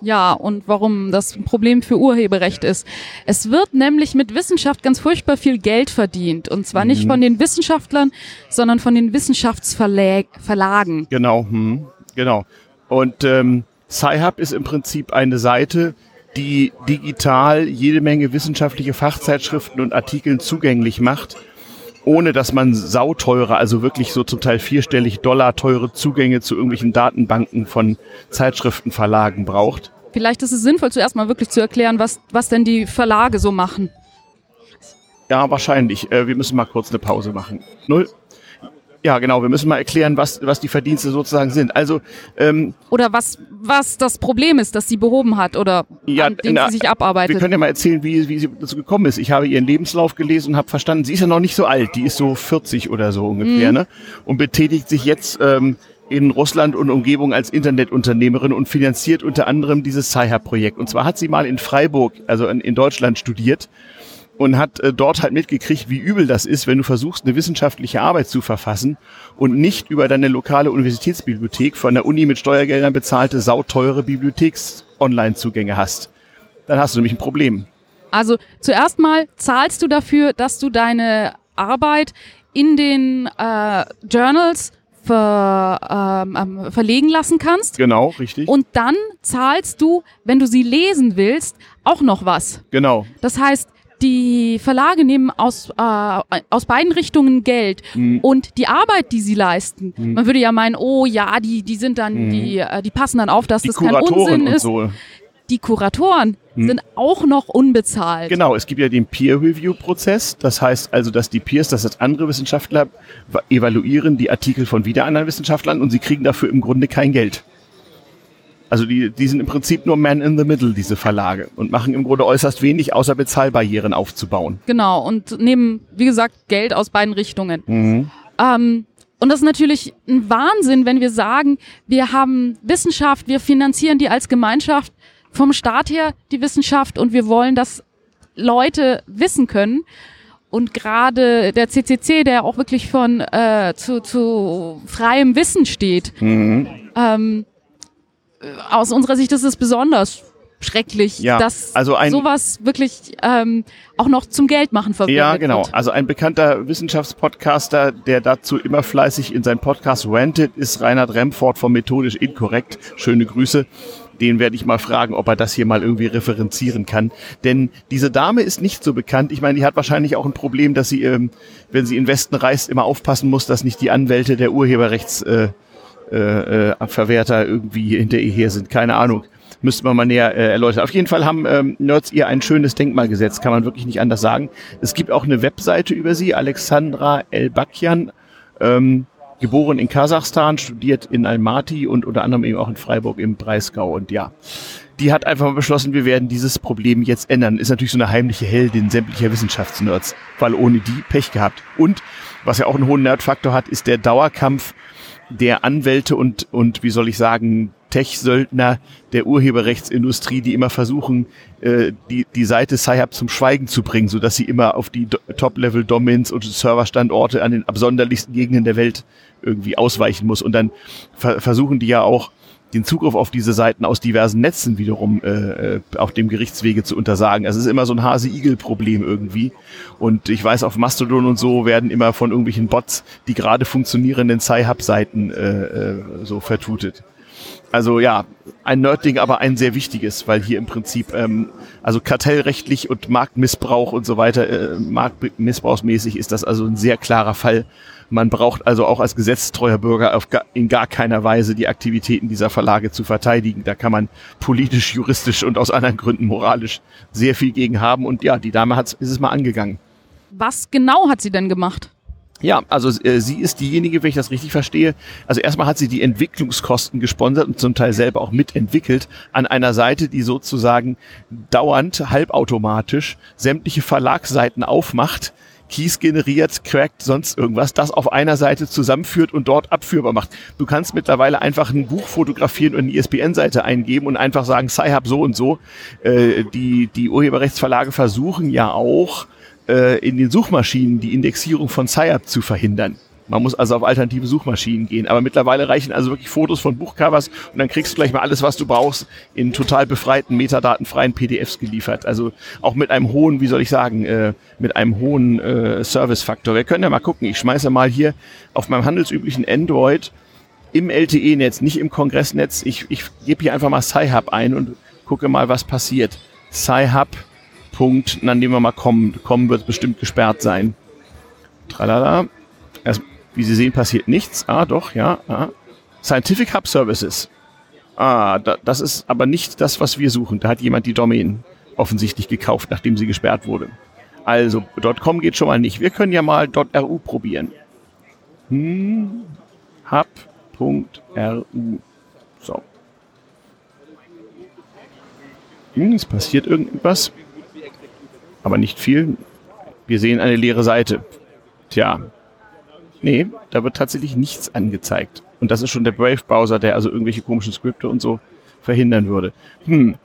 B: Ja, und warum das ein Problem für Urheberrecht ist. Es wird nämlich mit Wissenschaft ganz furchtbar viel Geld verdient. Und zwar nicht mhm. von den Wissenschaftlern, sondern von den Wissenschaftsverlagen.
A: Genau, hm, genau. Und ähm, Sci-Hub ist im Prinzip eine Seite, die digital jede Menge wissenschaftliche Fachzeitschriften und Artikeln zugänglich macht, ohne dass man sauteure, also wirklich so zum Teil vierstellig Dollar teure Zugänge zu irgendwelchen Datenbanken von Zeitschriftenverlagen braucht.
B: Vielleicht ist es sinnvoll, zuerst mal wirklich zu erklären, was, was denn die Verlage so machen.
A: Ja, wahrscheinlich. Äh, wir müssen mal kurz eine Pause machen. Null. Ja, genau. Wir müssen mal erklären, was, was die Verdienste sozusagen sind. Also ähm,
B: oder was was das Problem ist, das sie behoben hat oder ja, an dem na, sie sich abarbeitet.
A: Wir können ja mal erzählen, wie, wie sie dazu gekommen ist. Ich habe ihren Lebenslauf gelesen und habe verstanden, sie ist ja noch nicht so alt. Die ist so 40 oder so ungefähr, mhm. ne? Und betätigt sich jetzt ähm, in Russland und Umgebung als Internetunternehmerin und finanziert unter anderem dieses Sci-Projekt. Und zwar hat sie mal in Freiburg, also in, in Deutschland, studiert und hat äh, dort halt mitgekriegt, wie übel das ist, wenn du versuchst, eine wissenschaftliche Arbeit zu verfassen und nicht über deine lokale Universitätsbibliothek von der Uni mit Steuergeldern bezahlte, sauteure Bibliotheks-Online-Zugänge hast. Dann hast du nämlich ein Problem.
B: Also zuerst mal zahlst du dafür, dass du deine Arbeit in den äh, Journals ver, ähm, ähm verlegen lassen kannst.
A: Genau, richtig.
B: Und dann zahlst du, wenn du sie lesen willst, auch noch was.
A: Genau.
B: Das heißt, die Verlage nehmen aus, äh, aus beiden Richtungen Geld mhm. und die Arbeit, die sie leisten, mhm. man würde ja meinen, oh ja, die, die sind dann, mhm. die, äh, die passen dann auf, dass die das kein Unsinn ist. So. Die Kuratoren mhm. sind auch noch unbezahlt.
A: Genau, es gibt ja den Peer-Review-Prozess. Das heißt also, dass die Peers, das heißt andere Wissenschaftler, evaluieren die Artikel von wieder anderen Wissenschaftlern und sie kriegen dafür im Grunde kein Geld. Also die, die sind im Prinzip nur Man in the Middle, diese Verlage, und machen im Grunde äußerst wenig, außer Bezahlbarrieren aufzubauen.
B: Genau, und nehmen, wie gesagt, Geld aus beiden Richtungen. Mhm. Ähm, und das ist natürlich ein Wahnsinn, wenn wir sagen, wir haben Wissenschaft, wir finanzieren die als Gemeinschaft vom Staat her, die Wissenschaft, und wir wollen, dass Leute wissen können. Und gerade der CCC, der auch wirklich von äh, zu, zu freiem Wissen steht, mhm. ähm, aus unserer Sicht ist es besonders schrecklich, ja, dass also ein, sowas wirklich ähm, auch noch zum Geldmachen verwendet
A: Ja, genau. Wird. Also ein bekannter Wissenschaftspodcaster, der dazu immer fleißig in seinen Podcast rantet, ist Reinhard Remford von Methodisch Inkorrekt. Schöne Grüße. Den werde ich mal fragen, ob er das hier mal irgendwie referenzieren kann. Denn diese Dame ist nicht so bekannt. Ich meine, die hat wahrscheinlich auch ein Problem, dass sie, ähm, wenn sie in Westen reist, immer aufpassen muss, dass nicht die Anwälte der Urheberrechts äh, äh, äh, Verwerter irgendwie hinter ihr her sind. Keine Ahnung. Müsste man mal näher äh, erläutern. Auf jeden Fall haben ähm, Nerds ihr ein schönes Denkmal gesetzt, kann man wirklich nicht anders sagen. Es gibt auch eine Webseite über sie, Alexandra Elbakian, ähm, geboren in Kasachstan, studiert in Almaty und unter anderem eben auch in Freiburg im Breisgau. Und ja, die hat einfach mal beschlossen, wir werden dieses Problem jetzt ändern. Ist natürlich so eine heimliche Heldin sämtlicher Wissenschaftsnerds, weil ohne die Pech gehabt. Und was ja auch einen hohen Nerdfaktor hat, ist der Dauerkampf der Anwälte und, und wie soll ich sagen, Tech-Söldner der Urheberrechtsindustrie, die immer versuchen, äh, die, die Seite Sci-Hub zum Schweigen zu bringen, so dass sie immer auf die Top-Level-Domains und Serverstandorte an den absonderlichsten Gegenden der Welt irgendwie ausweichen muss. Und dann ver versuchen die ja auch den Zugriff auf diese Seiten aus diversen Netzen wiederum äh, äh, auf dem Gerichtswege zu untersagen. Also es ist immer so ein Hase-Igel-Problem irgendwie. Und ich weiß, auf Mastodon und so werden immer von irgendwelchen Bots die gerade funktionierenden Sci-Hub-Seiten äh, äh, so vertutet. Also ja, ein Nerdding, aber ein sehr wichtiges, weil hier im Prinzip ähm, also kartellrechtlich und Marktmissbrauch und so weiter, äh, marktmissbrauchsmäßig ist das also ein sehr klarer Fall. Man braucht also auch als gesetztreuer Bürger gar, in gar keiner Weise die Aktivitäten dieser Verlage zu verteidigen. Da kann man politisch, juristisch und aus anderen Gründen moralisch sehr viel gegen haben. Und ja, die Dame hat, ist es mal angegangen.
B: Was genau hat sie denn gemacht?
A: Ja, also äh, sie ist diejenige, wenn ich das richtig verstehe. Also erstmal hat sie die Entwicklungskosten gesponsert und zum Teil selber auch mitentwickelt an einer Seite, die sozusagen dauernd halbautomatisch sämtliche Verlagsseiten aufmacht, Keys generiert, crackt, sonst irgendwas, das auf einer Seite zusammenführt und dort abführbar macht. Du kannst mittlerweile einfach ein Buch fotografieren und eine ISBN-Seite eingeben und einfach sagen, Sci-Hub so und so. Äh, die, die Urheberrechtsverlage versuchen ja auch, äh, in den Suchmaschinen die Indexierung von SciUp zu verhindern. Man muss also auf alternative Suchmaschinen gehen. Aber mittlerweile reichen also wirklich Fotos von Buchcovers und dann kriegst du gleich mal alles, was du brauchst, in total befreiten, metadatenfreien PDFs geliefert. Also auch mit einem hohen, wie soll ich sagen, äh, mit einem hohen äh, Service-Faktor. Wir können ja mal gucken. Ich schmeiße mal hier auf meinem handelsüblichen Android im LTE-Netz, nicht im Kongressnetz. Ich, ich gebe hier einfach mal Sci-Hub ein und gucke mal, was passiert. Sci-Hub Punkt, dann nehmen wir mal kommen. Kommen wird bestimmt gesperrt sein. Tralala. Wie Sie sehen, passiert nichts. Ah, doch, ja. Ah. Scientific Hub Services. Ah, da, das ist aber nicht das, was wir suchen. Da hat jemand die Domain offensichtlich gekauft, nachdem sie gesperrt wurde. Also, .com geht schon mal nicht. Wir können ja mal .ru probieren. Hm, hub.ru. So. Hm, es passiert irgendwas aber nicht viel. Wir sehen eine leere Seite. Tja, nee, da wird tatsächlich nichts angezeigt. Und das ist schon der Brave-Browser, der also irgendwelche komischen Skripte und so verhindern würde. Hm,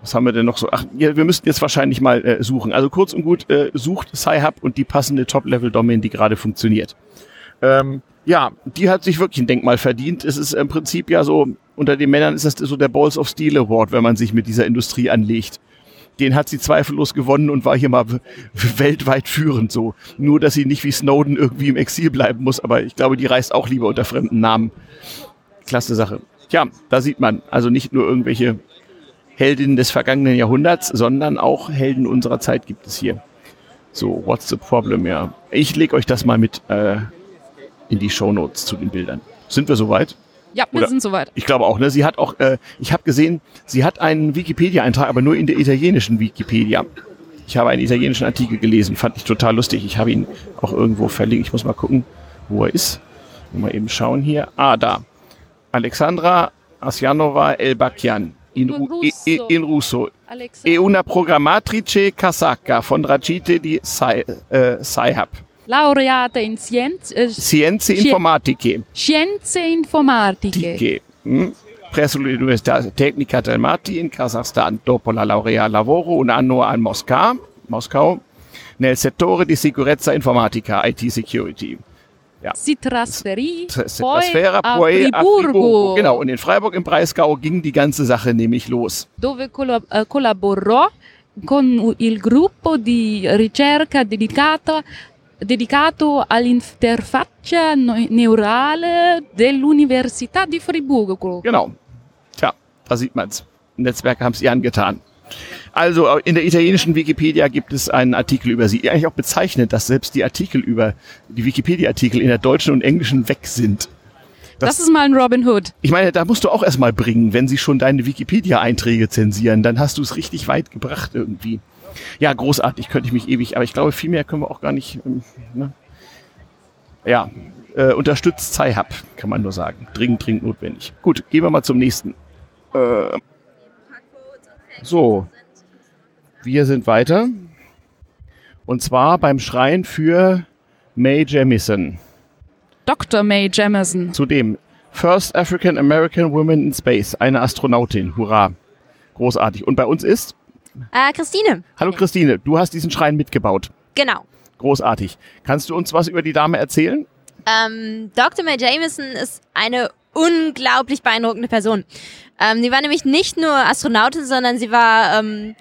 A: was haben wir denn noch so? Ach, wir müssten jetzt wahrscheinlich mal äh, suchen. Also kurz und gut, äh, sucht Sci-Hub und die passende Top-Level-Domain, die gerade funktioniert. Ähm, ja, die hat sich wirklich ein Denkmal verdient. Es ist im Prinzip ja so, unter den Männern ist das so der Balls of Steel Award, wenn man sich mit dieser Industrie anlegt den hat sie zweifellos gewonnen und war hier mal weltweit führend so. Nur, dass sie nicht wie Snowden irgendwie im Exil bleiben muss, aber ich glaube, die reist auch lieber unter fremden Namen. Klasse Sache. Tja, da sieht man also nicht nur irgendwelche Heldinnen des vergangenen Jahrhunderts, sondern auch Helden unserer Zeit gibt es hier. So, what's the problem, ja. Ich lege euch das mal mit äh, in die Show Notes zu den Bildern. Sind wir soweit?
B: Ja, wir Oder, sind soweit.
A: Ich glaube auch. Ne? Sie hat auch, äh, ich habe gesehen, sie hat einen Wikipedia-Eintrag, aber nur in der italienischen Wikipedia. Ich habe einen italienischen Artikel gelesen, fand ich total lustig. Ich habe ihn auch irgendwo verlinkt. Ich muss mal gucken, wo er ist. Mal eben schauen hier. Ah, da. Alexandra Asjanova Elbakian in, in, in russo. E una programmatrice casacca von Dragite di Sai, äh, Saihab
B: laureata in scienze,
A: eh, scienze informatiche.
B: Scienze informatiche.
A: Mm. Presso l'Università Tecnica del Mati in Kasachstan. Dopo la laurea lavoro un anno a Mosca, Moskau nel settore di sicurezza informatica, IT security.
B: Ja. Si trasferì
A: si trasfera poi a Friburgo. Genau, und in Freiburg im Breisgau ging die ganze Sache nämlich los.
B: Dove eh, collaborò con il gruppo di ricerca dedicato dedicato all'interfaccia neurale dell'Università di Friburgo.
A: Genau. Tja, da sieht man's. Netzwerke haben es ihr angetan. Also in der italienischen Wikipedia gibt es einen Artikel über sie. Eigentlich auch bezeichnet, dass selbst die Artikel über die Wikipedia-Artikel in der deutschen und englischen weg sind.
B: Das, das, ist mal ein Robin Hood.
A: Ich meine, da musst du auch erstmal bringen, wenn sie schon deine Wikipedia-Einträge zensieren, dann hast du es richtig weit gebracht irgendwie. Ja, großartig, könnte ich mich ewig, aber ich glaube, viel mehr können wir auch gar nicht. Ähm, ne? Ja, äh, unterstützt Sci-Hub, kann man nur sagen. Dringend, dringend notwendig. Gut, gehen wir mal zum nächsten. Äh, so, wir sind weiter. Und zwar beim Schrein für Mae Jemison.
B: Dr. Mae Jemison.
A: Zudem First African American Woman in Space, eine Astronautin. Hurra. Großartig. Und bei uns ist
E: äh, Christine.
A: Hallo Christine, du hast diesen Schrein mitgebaut.
E: Genau.
A: Großartig. Kannst du uns was über die Dame erzählen?
E: Ähm, Dr. Mae Jameson ist eine unglaublich beeindruckende Person. Ähm, sie war nämlich nicht nur Astronautin, sondern sie war, ähm,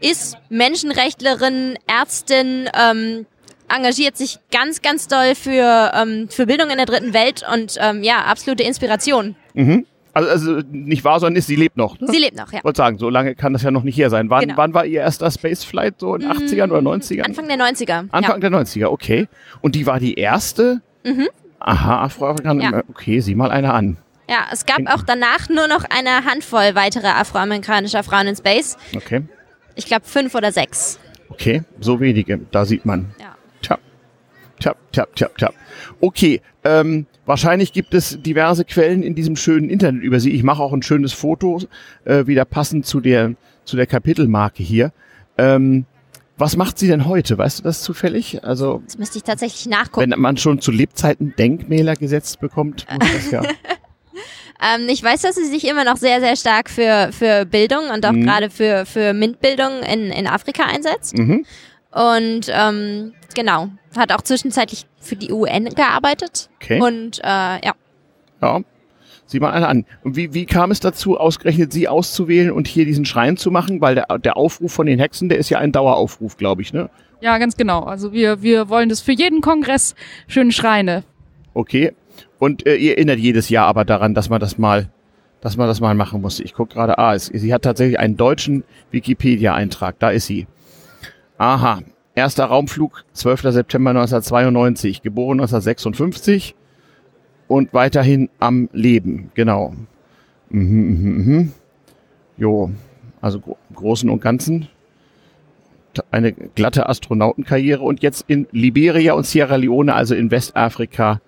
E: ist Menschenrechtlerin, Ärztin, ähm, engagiert sich ganz, ganz doll für, ähm, für Bildung in der dritten Welt und ähm, ja, absolute Inspiration.
A: Mhm. Also, also nicht wahr, sondern ist, sie lebt noch. Ne?
E: Sie lebt noch, ja.
A: Ich wollte sagen, so lange kann das ja noch nicht her sein. Wann,
E: Genau.
A: wann war ihr erster Spaceflight? So in den 80ern oder 90ern?
E: Anfang der 90er.
A: Anfang der 90er, okay. Und die war die erste?
E: Mhm.
A: Aha, Afroamerikanerin.
E: Ja.
A: Okay, sieh mal eine an.
E: Ja. ja, es gab auch danach nur noch eine Handvoll weiterer afroamerikanischer Frauen in Space.
A: Okay.
E: Ich glaube fünf oder sechs.
A: Okay, so wenige. Da sieht man.
E: Ja.
A: Tja. Tja, tja, tja, tja. Okay, ähm, wahrscheinlich gibt es diverse Quellen in diesem schönen Internet über sie. Ich mache auch ein schönes Foto, äh, wieder passend zu der, zu der Kapitelmarke hier. Ähm, was macht sie denn heute? Weißt du das zufällig? Also,
E: Das müsste ich tatsächlich nachgucken.
A: wenn man schon zu Lebzeiten Denkmäler gesetzt bekommt, muss das ja.
E: Ähm, ich weiß, dass sie sich immer noch sehr, sehr stark für, für Bildung und auch
A: Mhm.
E: gerade für, für MINT-Bildung in, in Afrika einsetzt.
A: mhm.
E: Und ähm, genau, hat auch zwischenzeitlich für die UN gearbeitet.
A: Okay.
E: Und äh, ja,
A: Ja. Sieh mal eine an. Und wie, wie kam es dazu, ausgerechnet sie auszuwählen und hier diesen Schrein zu machen? Weil der, der Aufruf von den Hexen, der ist ja ein Daueraufruf, glaube ich, ne?
B: Ja, ganz genau. Also wir, wir wollen das für jeden Kongress schöne Schreine.
A: Okay. Und äh, ihr erinnert jedes Jahr aber daran, dass man das mal, dass man das mal machen muss. Ich gucke gerade, ah, es, sie hat tatsächlich einen deutschen Wikipedia-Eintrag. Da ist sie. Aha. Erster Raumflug, 12. September 1992, geboren 1956 und weiterhin am Leben. Genau. Mhm, mhm, mhm. Jo, also gro im Großen und Ganzen eine glatte Astronautenkarriere und jetzt in Liberia und Sierra Leone, also in Westafrika,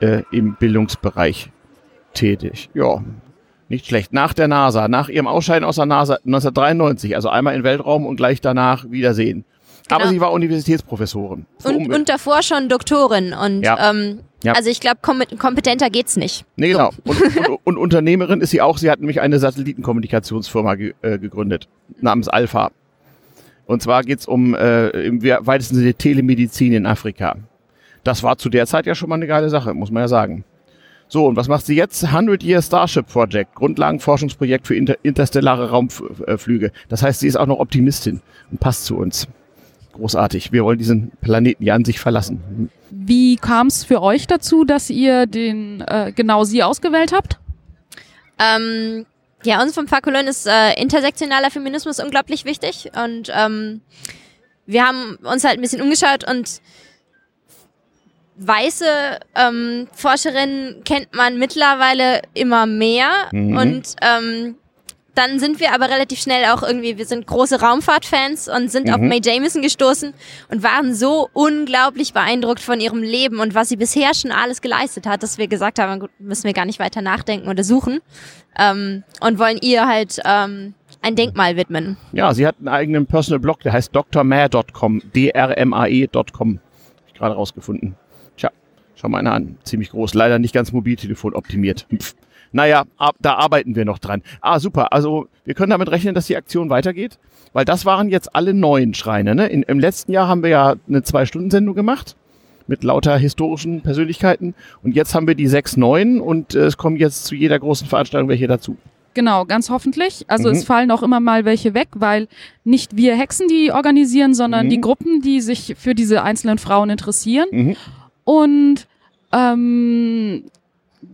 A: äh, im Bildungsbereich tätig. Ja, nicht schlecht. Nach der NASA, nach ihrem Ausscheiden aus der NASA 1993, also einmal in Weltraum und gleich danach Wiedersehen. Aber
E: Genau.
A: sie war Universitätsprofessorin.
E: und, und davor schon Doktorin. Und
A: Ja.
E: ähm,
A: Ja.
E: also ich glaube, kom kompetenter geht's nicht.
A: Nee, genau. Und, und, und Unternehmerin ist sie auch. Sie hat nämlich eine Satellitenkommunikationsfirma ge äh, gegründet, namens Alpha. Und zwar geht's um äh, im weitesten Sinne Telemedizin in Afrika. Das war zu der Zeit ja schon mal eine geile Sache, muss man ja sagen. So, und was macht sie jetzt? 100 Year Starship Project, Grundlagenforschungsprojekt für inter interstellare Raumflüge. Das heißt, sie ist auch noch Optimistin und passt zu uns. Großartig. Wir wollen diesen Planeten ja an sich verlassen.
B: Wie kam es für euch dazu, dass ihr den äh, genau sie ausgewählt habt?
E: Ähm, ja, uns vom Fakulön ist äh, intersektionaler Feminismus unglaublich wichtig und ähm, wir haben uns halt ein bisschen umgeschaut und weiße ähm, Forscherinnen kennt man mittlerweile immer mehr
A: Mhm.
E: und ähm, dann sind wir aber relativ schnell auch irgendwie, wir sind große Raumfahrtfans und sind auf
A: Mhm.
E: Mae Jameson gestoßen und waren so unglaublich beeindruckt von ihrem Leben und was sie bisher schon alles geleistet hat, dass wir gesagt haben, gut, müssen wir gar nicht weiter nachdenken oder suchen ähm, und wollen ihr halt ähm, ein Denkmal widmen.
A: Ja, sie hat einen eigenen Personal Blog, der heißt drmare.com, drmae.com. Hab ich gerade rausgefunden. Tja, schau mal einer an. Ziemlich groß. Leider nicht ganz Mobiltelefon optimiert. Pff. Naja, ab, da arbeiten wir noch dran. Ah, super. Also, wir können damit rechnen, dass die Aktion weitergeht. Weil das waren jetzt alle neuen Schreine. Ne? In, Im letzten Jahr haben wir ja eine Zwei-Stunden-Sendung gemacht. Mit lauter historischen Persönlichkeiten. Und jetzt haben wir die sechs neuen. Und äh, es kommen jetzt zu jeder großen Veranstaltung welche dazu.
B: Genau, ganz hoffentlich. Also
A: Mhm.
B: es fallen auch immer mal welche weg, weil nicht wir Hexen die organisieren, sondern
A: Mhm.
B: die Gruppen, die sich für diese einzelnen Frauen interessieren.
A: Mhm.
B: Und ähm,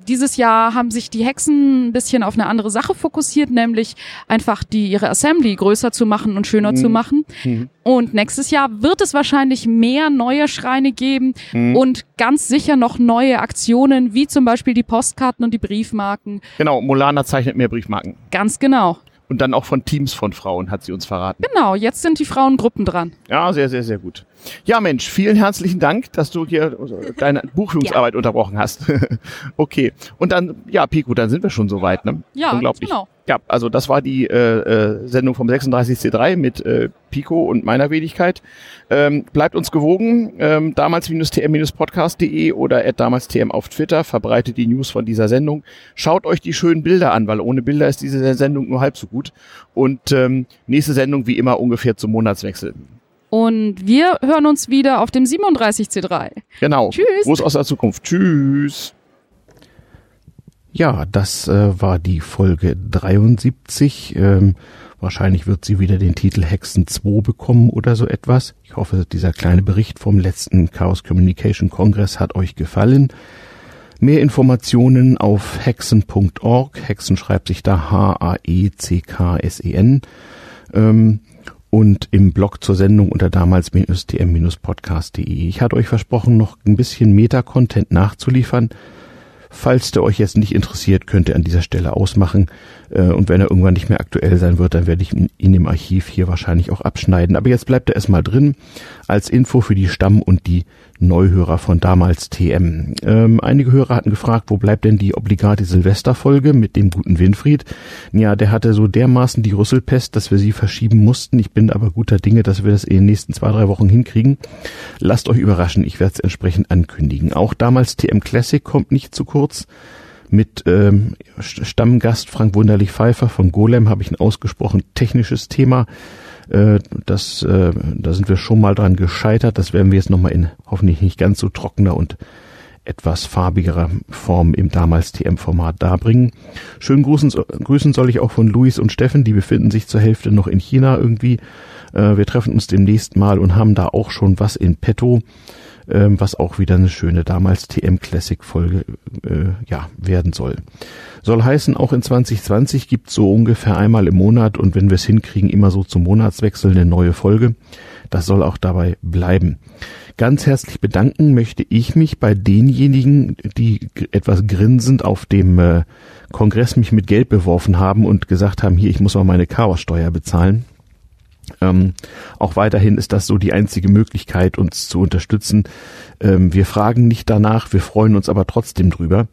B: dieses Jahr haben sich die Hexen ein bisschen auf eine andere Sache fokussiert, nämlich einfach die ihre Assembly größer zu machen und schöner
A: Mhm.
B: zu machen.
A: Mhm.
B: Und nächstes Jahr wird es wahrscheinlich mehr neue Schreine geben
A: Mhm.
B: und ganz sicher noch neue Aktionen, wie zum Beispiel die Postkarten und die Briefmarken.
A: Genau, Molana zeichnet mehr Briefmarken.
B: Ganz genau.
A: Und dann auch von Teams von Frauen, hat sie uns verraten.
B: Genau, jetzt sind die Frauengruppen dran.
A: Ja, sehr, sehr, sehr gut. Ja, Mensch, vielen herzlichen Dank, dass du hier deine Buchführungsarbeit unterbrochen hast. okay. Und dann, ja, Pico, dann sind wir schon soweit, ne?
B: Ja,
A: Unglaublich.
B: genau.
A: Ja, also das war die äh, äh, Sendung vom 36C3 mit äh, Pico und meiner Wenigkeit. Ähm, bleibt uns gewogen, ähm, damals-tm-podcast.de oder damals-tm auf Twitter, verbreitet die News von dieser Sendung. Schaut euch die schönen Bilder an, weil ohne Bilder ist diese Sendung nur halb so gut. Und ähm, nächste Sendung wie immer ungefähr zum Monatswechsel.
B: Und wir hören uns wieder auf dem 37C3.
A: Genau.
B: Tschüss.
A: Gruß aus der Zukunft. Tschüss.
F: Ja, das äh, war die Folge 73. Ähm, wahrscheinlich wird sie wieder den Titel Hexen 2 bekommen oder so etwas. Ich hoffe, dieser kleine Bericht vom letzten Chaos Communication Kongress hat euch gefallen.
A: Mehr Informationen auf hexen.org. Hexen schreibt sich da H-A-E-C-K-S-E-N. Ähm, und im Blog zur Sendung unter damals-tm-podcast.de. Ich hatte euch versprochen, noch ein bisschen Meta-Content nachzuliefern. Falls der euch jetzt nicht interessiert, könnt ihr an dieser Stelle ausmachen. Äh, und wenn er irgendwann nicht mehr aktuell sein wird, dann werde ich ihn im Archiv hier wahrscheinlich auch abschneiden. Aber jetzt bleibt er erstmal drin als Info für die Stamm- und die Neuhörer von damals TM. Ähm, einige Hörer hatten gefragt, wo bleibt denn die obligate Silvesterfolge mit dem guten Winfried? Ja, der hatte so dermaßen die Rüsselpest, dass wir sie verschieben mussten. Ich bin aber guter Dinge, dass wir das in den nächsten zwei, drei Wochen hinkriegen. Lasst euch überraschen, ich werde es entsprechend ankündigen. Auch damals TM Classic kommt nicht zu kurz. Mit ähm, Stammgast Frank Wunderlich Pfeiffer von Golem habe ich ein ausgesprochen technisches Thema. Äh, das, äh, da sind wir schon mal dran gescheitert. Das werden wir jetzt nochmal in hoffentlich nicht ganz so trockener und etwas farbigerer Form im damals TM-Format darbringen. Schönen Grüßen, Grüßen soll ich auch von Luis und Steffen, die befinden sich zur Hälfte noch in China irgendwie. Äh, wir treffen uns demnächst mal und haben da auch schon was in petto ähm, was auch wieder eine schöne damals TM Classic Folge äh, ja werden soll. Soll heißen, auch in 2020 gibt so ungefähr einmal im Monat und wenn wir es hinkriegen, immer so zum Monatswechsel eine neue Folge. Das soll auch dabei bleiben. Ganz herzlich bedanken möchte ich mich bei denjenigen, die etwas grinsend auf dem äh, Kongress mich mit Geld beworfen haben und gesagt haben, hier, ich muss auch meine Chaossteuer bezahlen. Ähm, auch weiterhin ist das so die einzige Möglichkeit, uns zu unterstützen. Ähm, wir fragen nicht danach, wir freuen uns aber trotzdem drüber.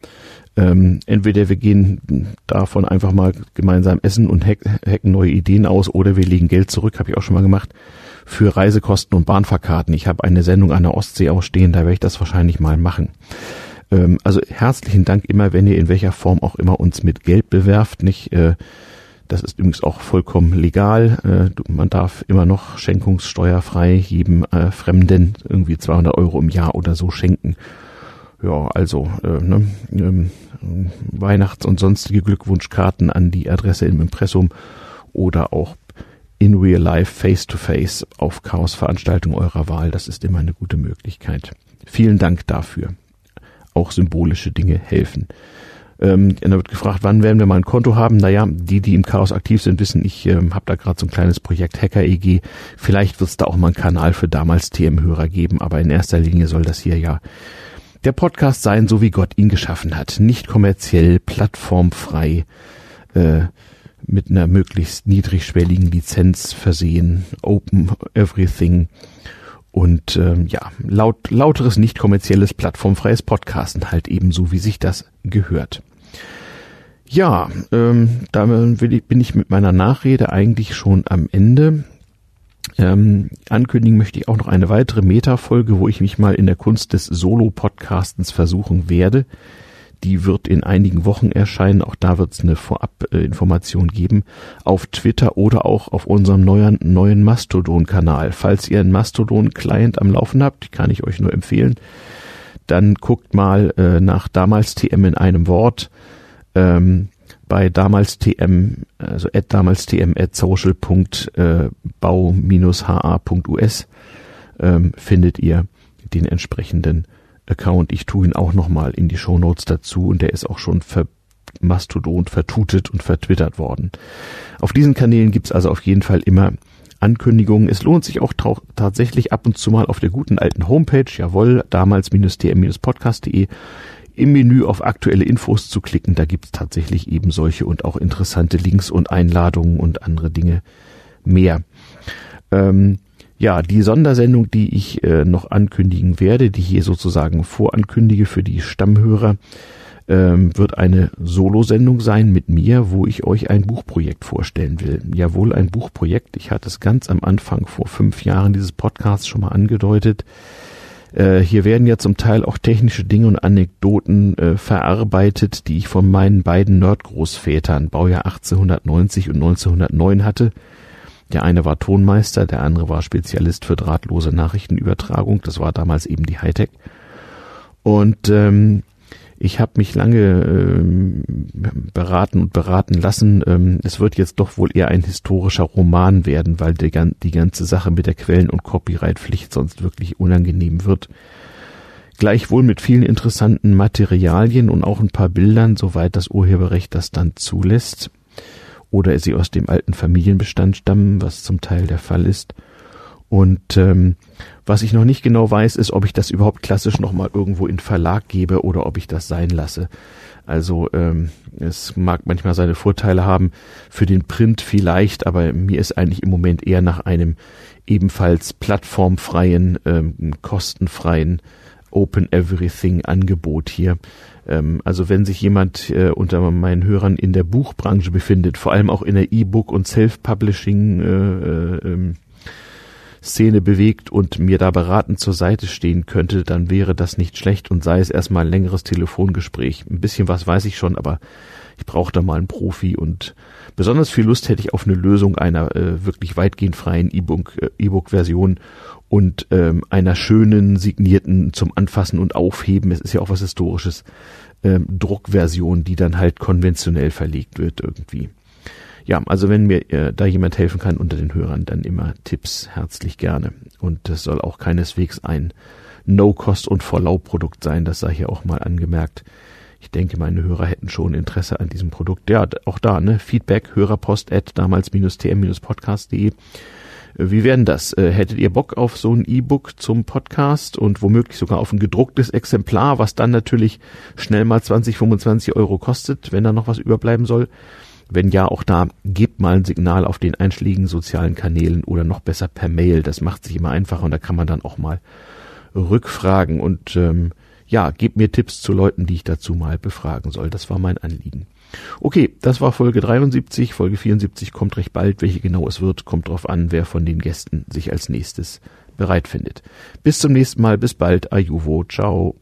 A: Ähm, entweder wir gehen davon einfach mal gemeinsam essen und hacken neue Ideen aus oder wir legen Geld zurück, habe ich auch schon mal gemacht, für Reisekosten und Bahnfahrkarten. Ich habe eine Sendung an der Ostsee ausstehen, da werde ich das wahrscheinlich mal machen. Ähm, also herzlichen Dank immer, wenn ihr in welcher Form auch immer uns mit Geld bewerft, nicht? Äh, das ist übrigens auch vollkommen legal. Äh, man darf immer noch schenkungssteuerfrei jedem äh, Fremden irgendwie 200 Euro im Jahr oder so schenken. Ja, also äh, ne, ähm, Weihnachts- und sonstige Glückwunschkarten an die Adresse im Impressum oder auch in real life, face to face auf Chaosveranstaltungen eurer Wahl. Das ist immer eine gute Möglichkeit. Vielen Dank dafür. Auch symbolische Dinge helfen. Ähm, da wird gefragt, wann werden wir mal ein Konto haben? Naja, die, die im Chaos aktiv sind, wissen, ich ähm, habe da gerade so ein kleines Projekt Hacker EG. Vielleicht wird es da auch mal einen Kanal für damals TM-Hörer geben, aber in erster Linie soll das hier ja der Podcast sein, so wie Gott ihn geschaffen hat. Nicht kommerziell, plattformfrei, äh, mit einer möglichst niedrigschwelligen Lizenz versehen, open everything und ähm, ja, laut, lauteres, nicht kommerzielles, plattformfreies Podcasten halt ebenso, wie sich das gehört. Ja, ähm, da bin ich mit meiner Nachrede eigentlich schon am Ende. Ähm, ankündigen möchte ich auch noch eine weitere Meta-Folge, wo ich mich mal in der Kunst des Solo-Podcastens versuchen werde. Die wird in einigen Wochen erscheinen. Auch da wird es eine Vorab-Information geben auf Twitter oder auch auf unserem neuen, neuen Mastodon-Kanal. Falls ihr einen Mastodon-Client am Laufen habt, kann ich euch nur empfehlen, dann guckt mal äh, nach damals TM in einem Wort. Ähm, bei damals TM, also at damals TM at social.bau-ha.us ähm, findet ihr den entsprechenden Account. Ich tue ihn auch nochmal in die Show Notes dazu und der ist auch schon ver Mastodon vertutet und vertwittert worden. Auf diesen Kanälen gibt's also auf jeden Fall immer Ankündigungen. Es lohnt sich auch tatsächlich ab und zu mal auf der guten alten Homepage, jawohl, damals-tm-podcast.de, im Menü auf aktuelle Infos zu klicken. Da gibt's tatsächlich eben solche und auch interessante Links und Einladungen und andere Dinge mehr. Ähm, ja, die Sondersendung, die ich äh, noch ankündigen werde, die hier sozusagen vorankündige für die Stammhörer, ähm, wird eine Solo-Sendung sein mit mir, wo ich euch ein Buchprojekt vorstellen will. Jawohl, ein Buchprojekt. Ich hatte es ganz am Anfang vor fünf Jahren dieses Podcasts schon mal angedeutet. Äh, hier werden ja zum Teil auch technische Dinge und Anekdoten äh, verarbeitet, die ich von meinen beiden Nerdgroßvätern, Baujahr 1890 und 1909 hatte. Der eine war Tonmeister, der andere war Spezialist für drahtlose Nachrichtenübertragung. Das war damals eben die Hightech. Und ähm, ich habe mich lange ähm, beraten und beraten lassen. Ähm, es wird jetzt doch wohl eher ein historischer Roman werden, weil die, die ganze Sache mit der Quellen- und Copyright-Pflicht sonst wirklich unangenehm wird. Gleichwohl mit vielen interessanten Materialien und auch ein paar Bildern, soweit das Urheberrecht das dann zulässt. Oder sie aus dem alten Familienbestand stammen, was zum Teil der Fall ist. Und ähm, was ich noch nicht genau weiß, ist, ob ich das überhaupt klassisch nochmal irgendwo in Verlag gebe oder ob ich das sein lasse. Also ähm, es mag manchmal seine Vorteile haben für den Print vielleicht, aber mir ist eigentlich im Moment eher nach einem ebenfalls plattformfreien, ähm, kostenfreien Open Everything Angebot hier. Ähm, also wenn sich jemand äh, unter meinen Hörern in der Buchbranche befindet, vor allem auch in der E-Book und Self-Publishing äh, äh, ähm, Szene bewegt und mir da beratend zur Seite stehen könnte, dann wäre das nicht schlecht und sei es erstmal ein längeres Telefongespräch. Ein bisschen was weiß ich schon, aber ich brauche da mal einen Profi und besonders viel Lust hätte ich auf eine Lösung einer äh, wirklich weitgehend freien E-Book-Version äh, e und ähm, einer schönen, signierten zum Anfassen und Aufheben, es ist ja auch was Historisches, ähm, Druckversion, die dann halt konventionell verlegt wird irgendwie. Ja, also wenn mir äh, da jemand helfen kann unter den Hörern, dann immer Tipps herzlich gerne. Und das soll auch keineswegs ein No-Cost- und Vorlaub-Produkt sein, das sei hier auch mal angemerkt. Ich denke, meine Hörer hätten schon Interesse an diesem Produkt. Ja, auch da, ne? Feedback, Hörerpost at damals-tm-podcast.de. Äh, wie wären das? Äh, hättet ihr Bock auf so ein E-Book zum Podcast und womöglich sogar auf ein gedrucktes Exemplar, was dann natürlich schnell mal 20, 25 Euro kostet, wenn da noch was überbleiben soll? Wenn ja, auch da gebt mal ein Signal auf den einschlägigen sozialen Kanälen oder noch besser per Mail. Das macht sich immer einfacher und da kann man dann auch mal rückfragen und ähm, ja, gebt mir Tipps zu Leuten, die ich dazu mal befragen soll. Das war mein Anliegen. Okay, das war Folge 73. Folge 74 kommt recht bald. Welche genau es wird, kommt drauf an, wer von den Gästen sich als nächstes bereit findet. Bis zum nächsten Mal. Bis bald. Ayuvo. Ciao.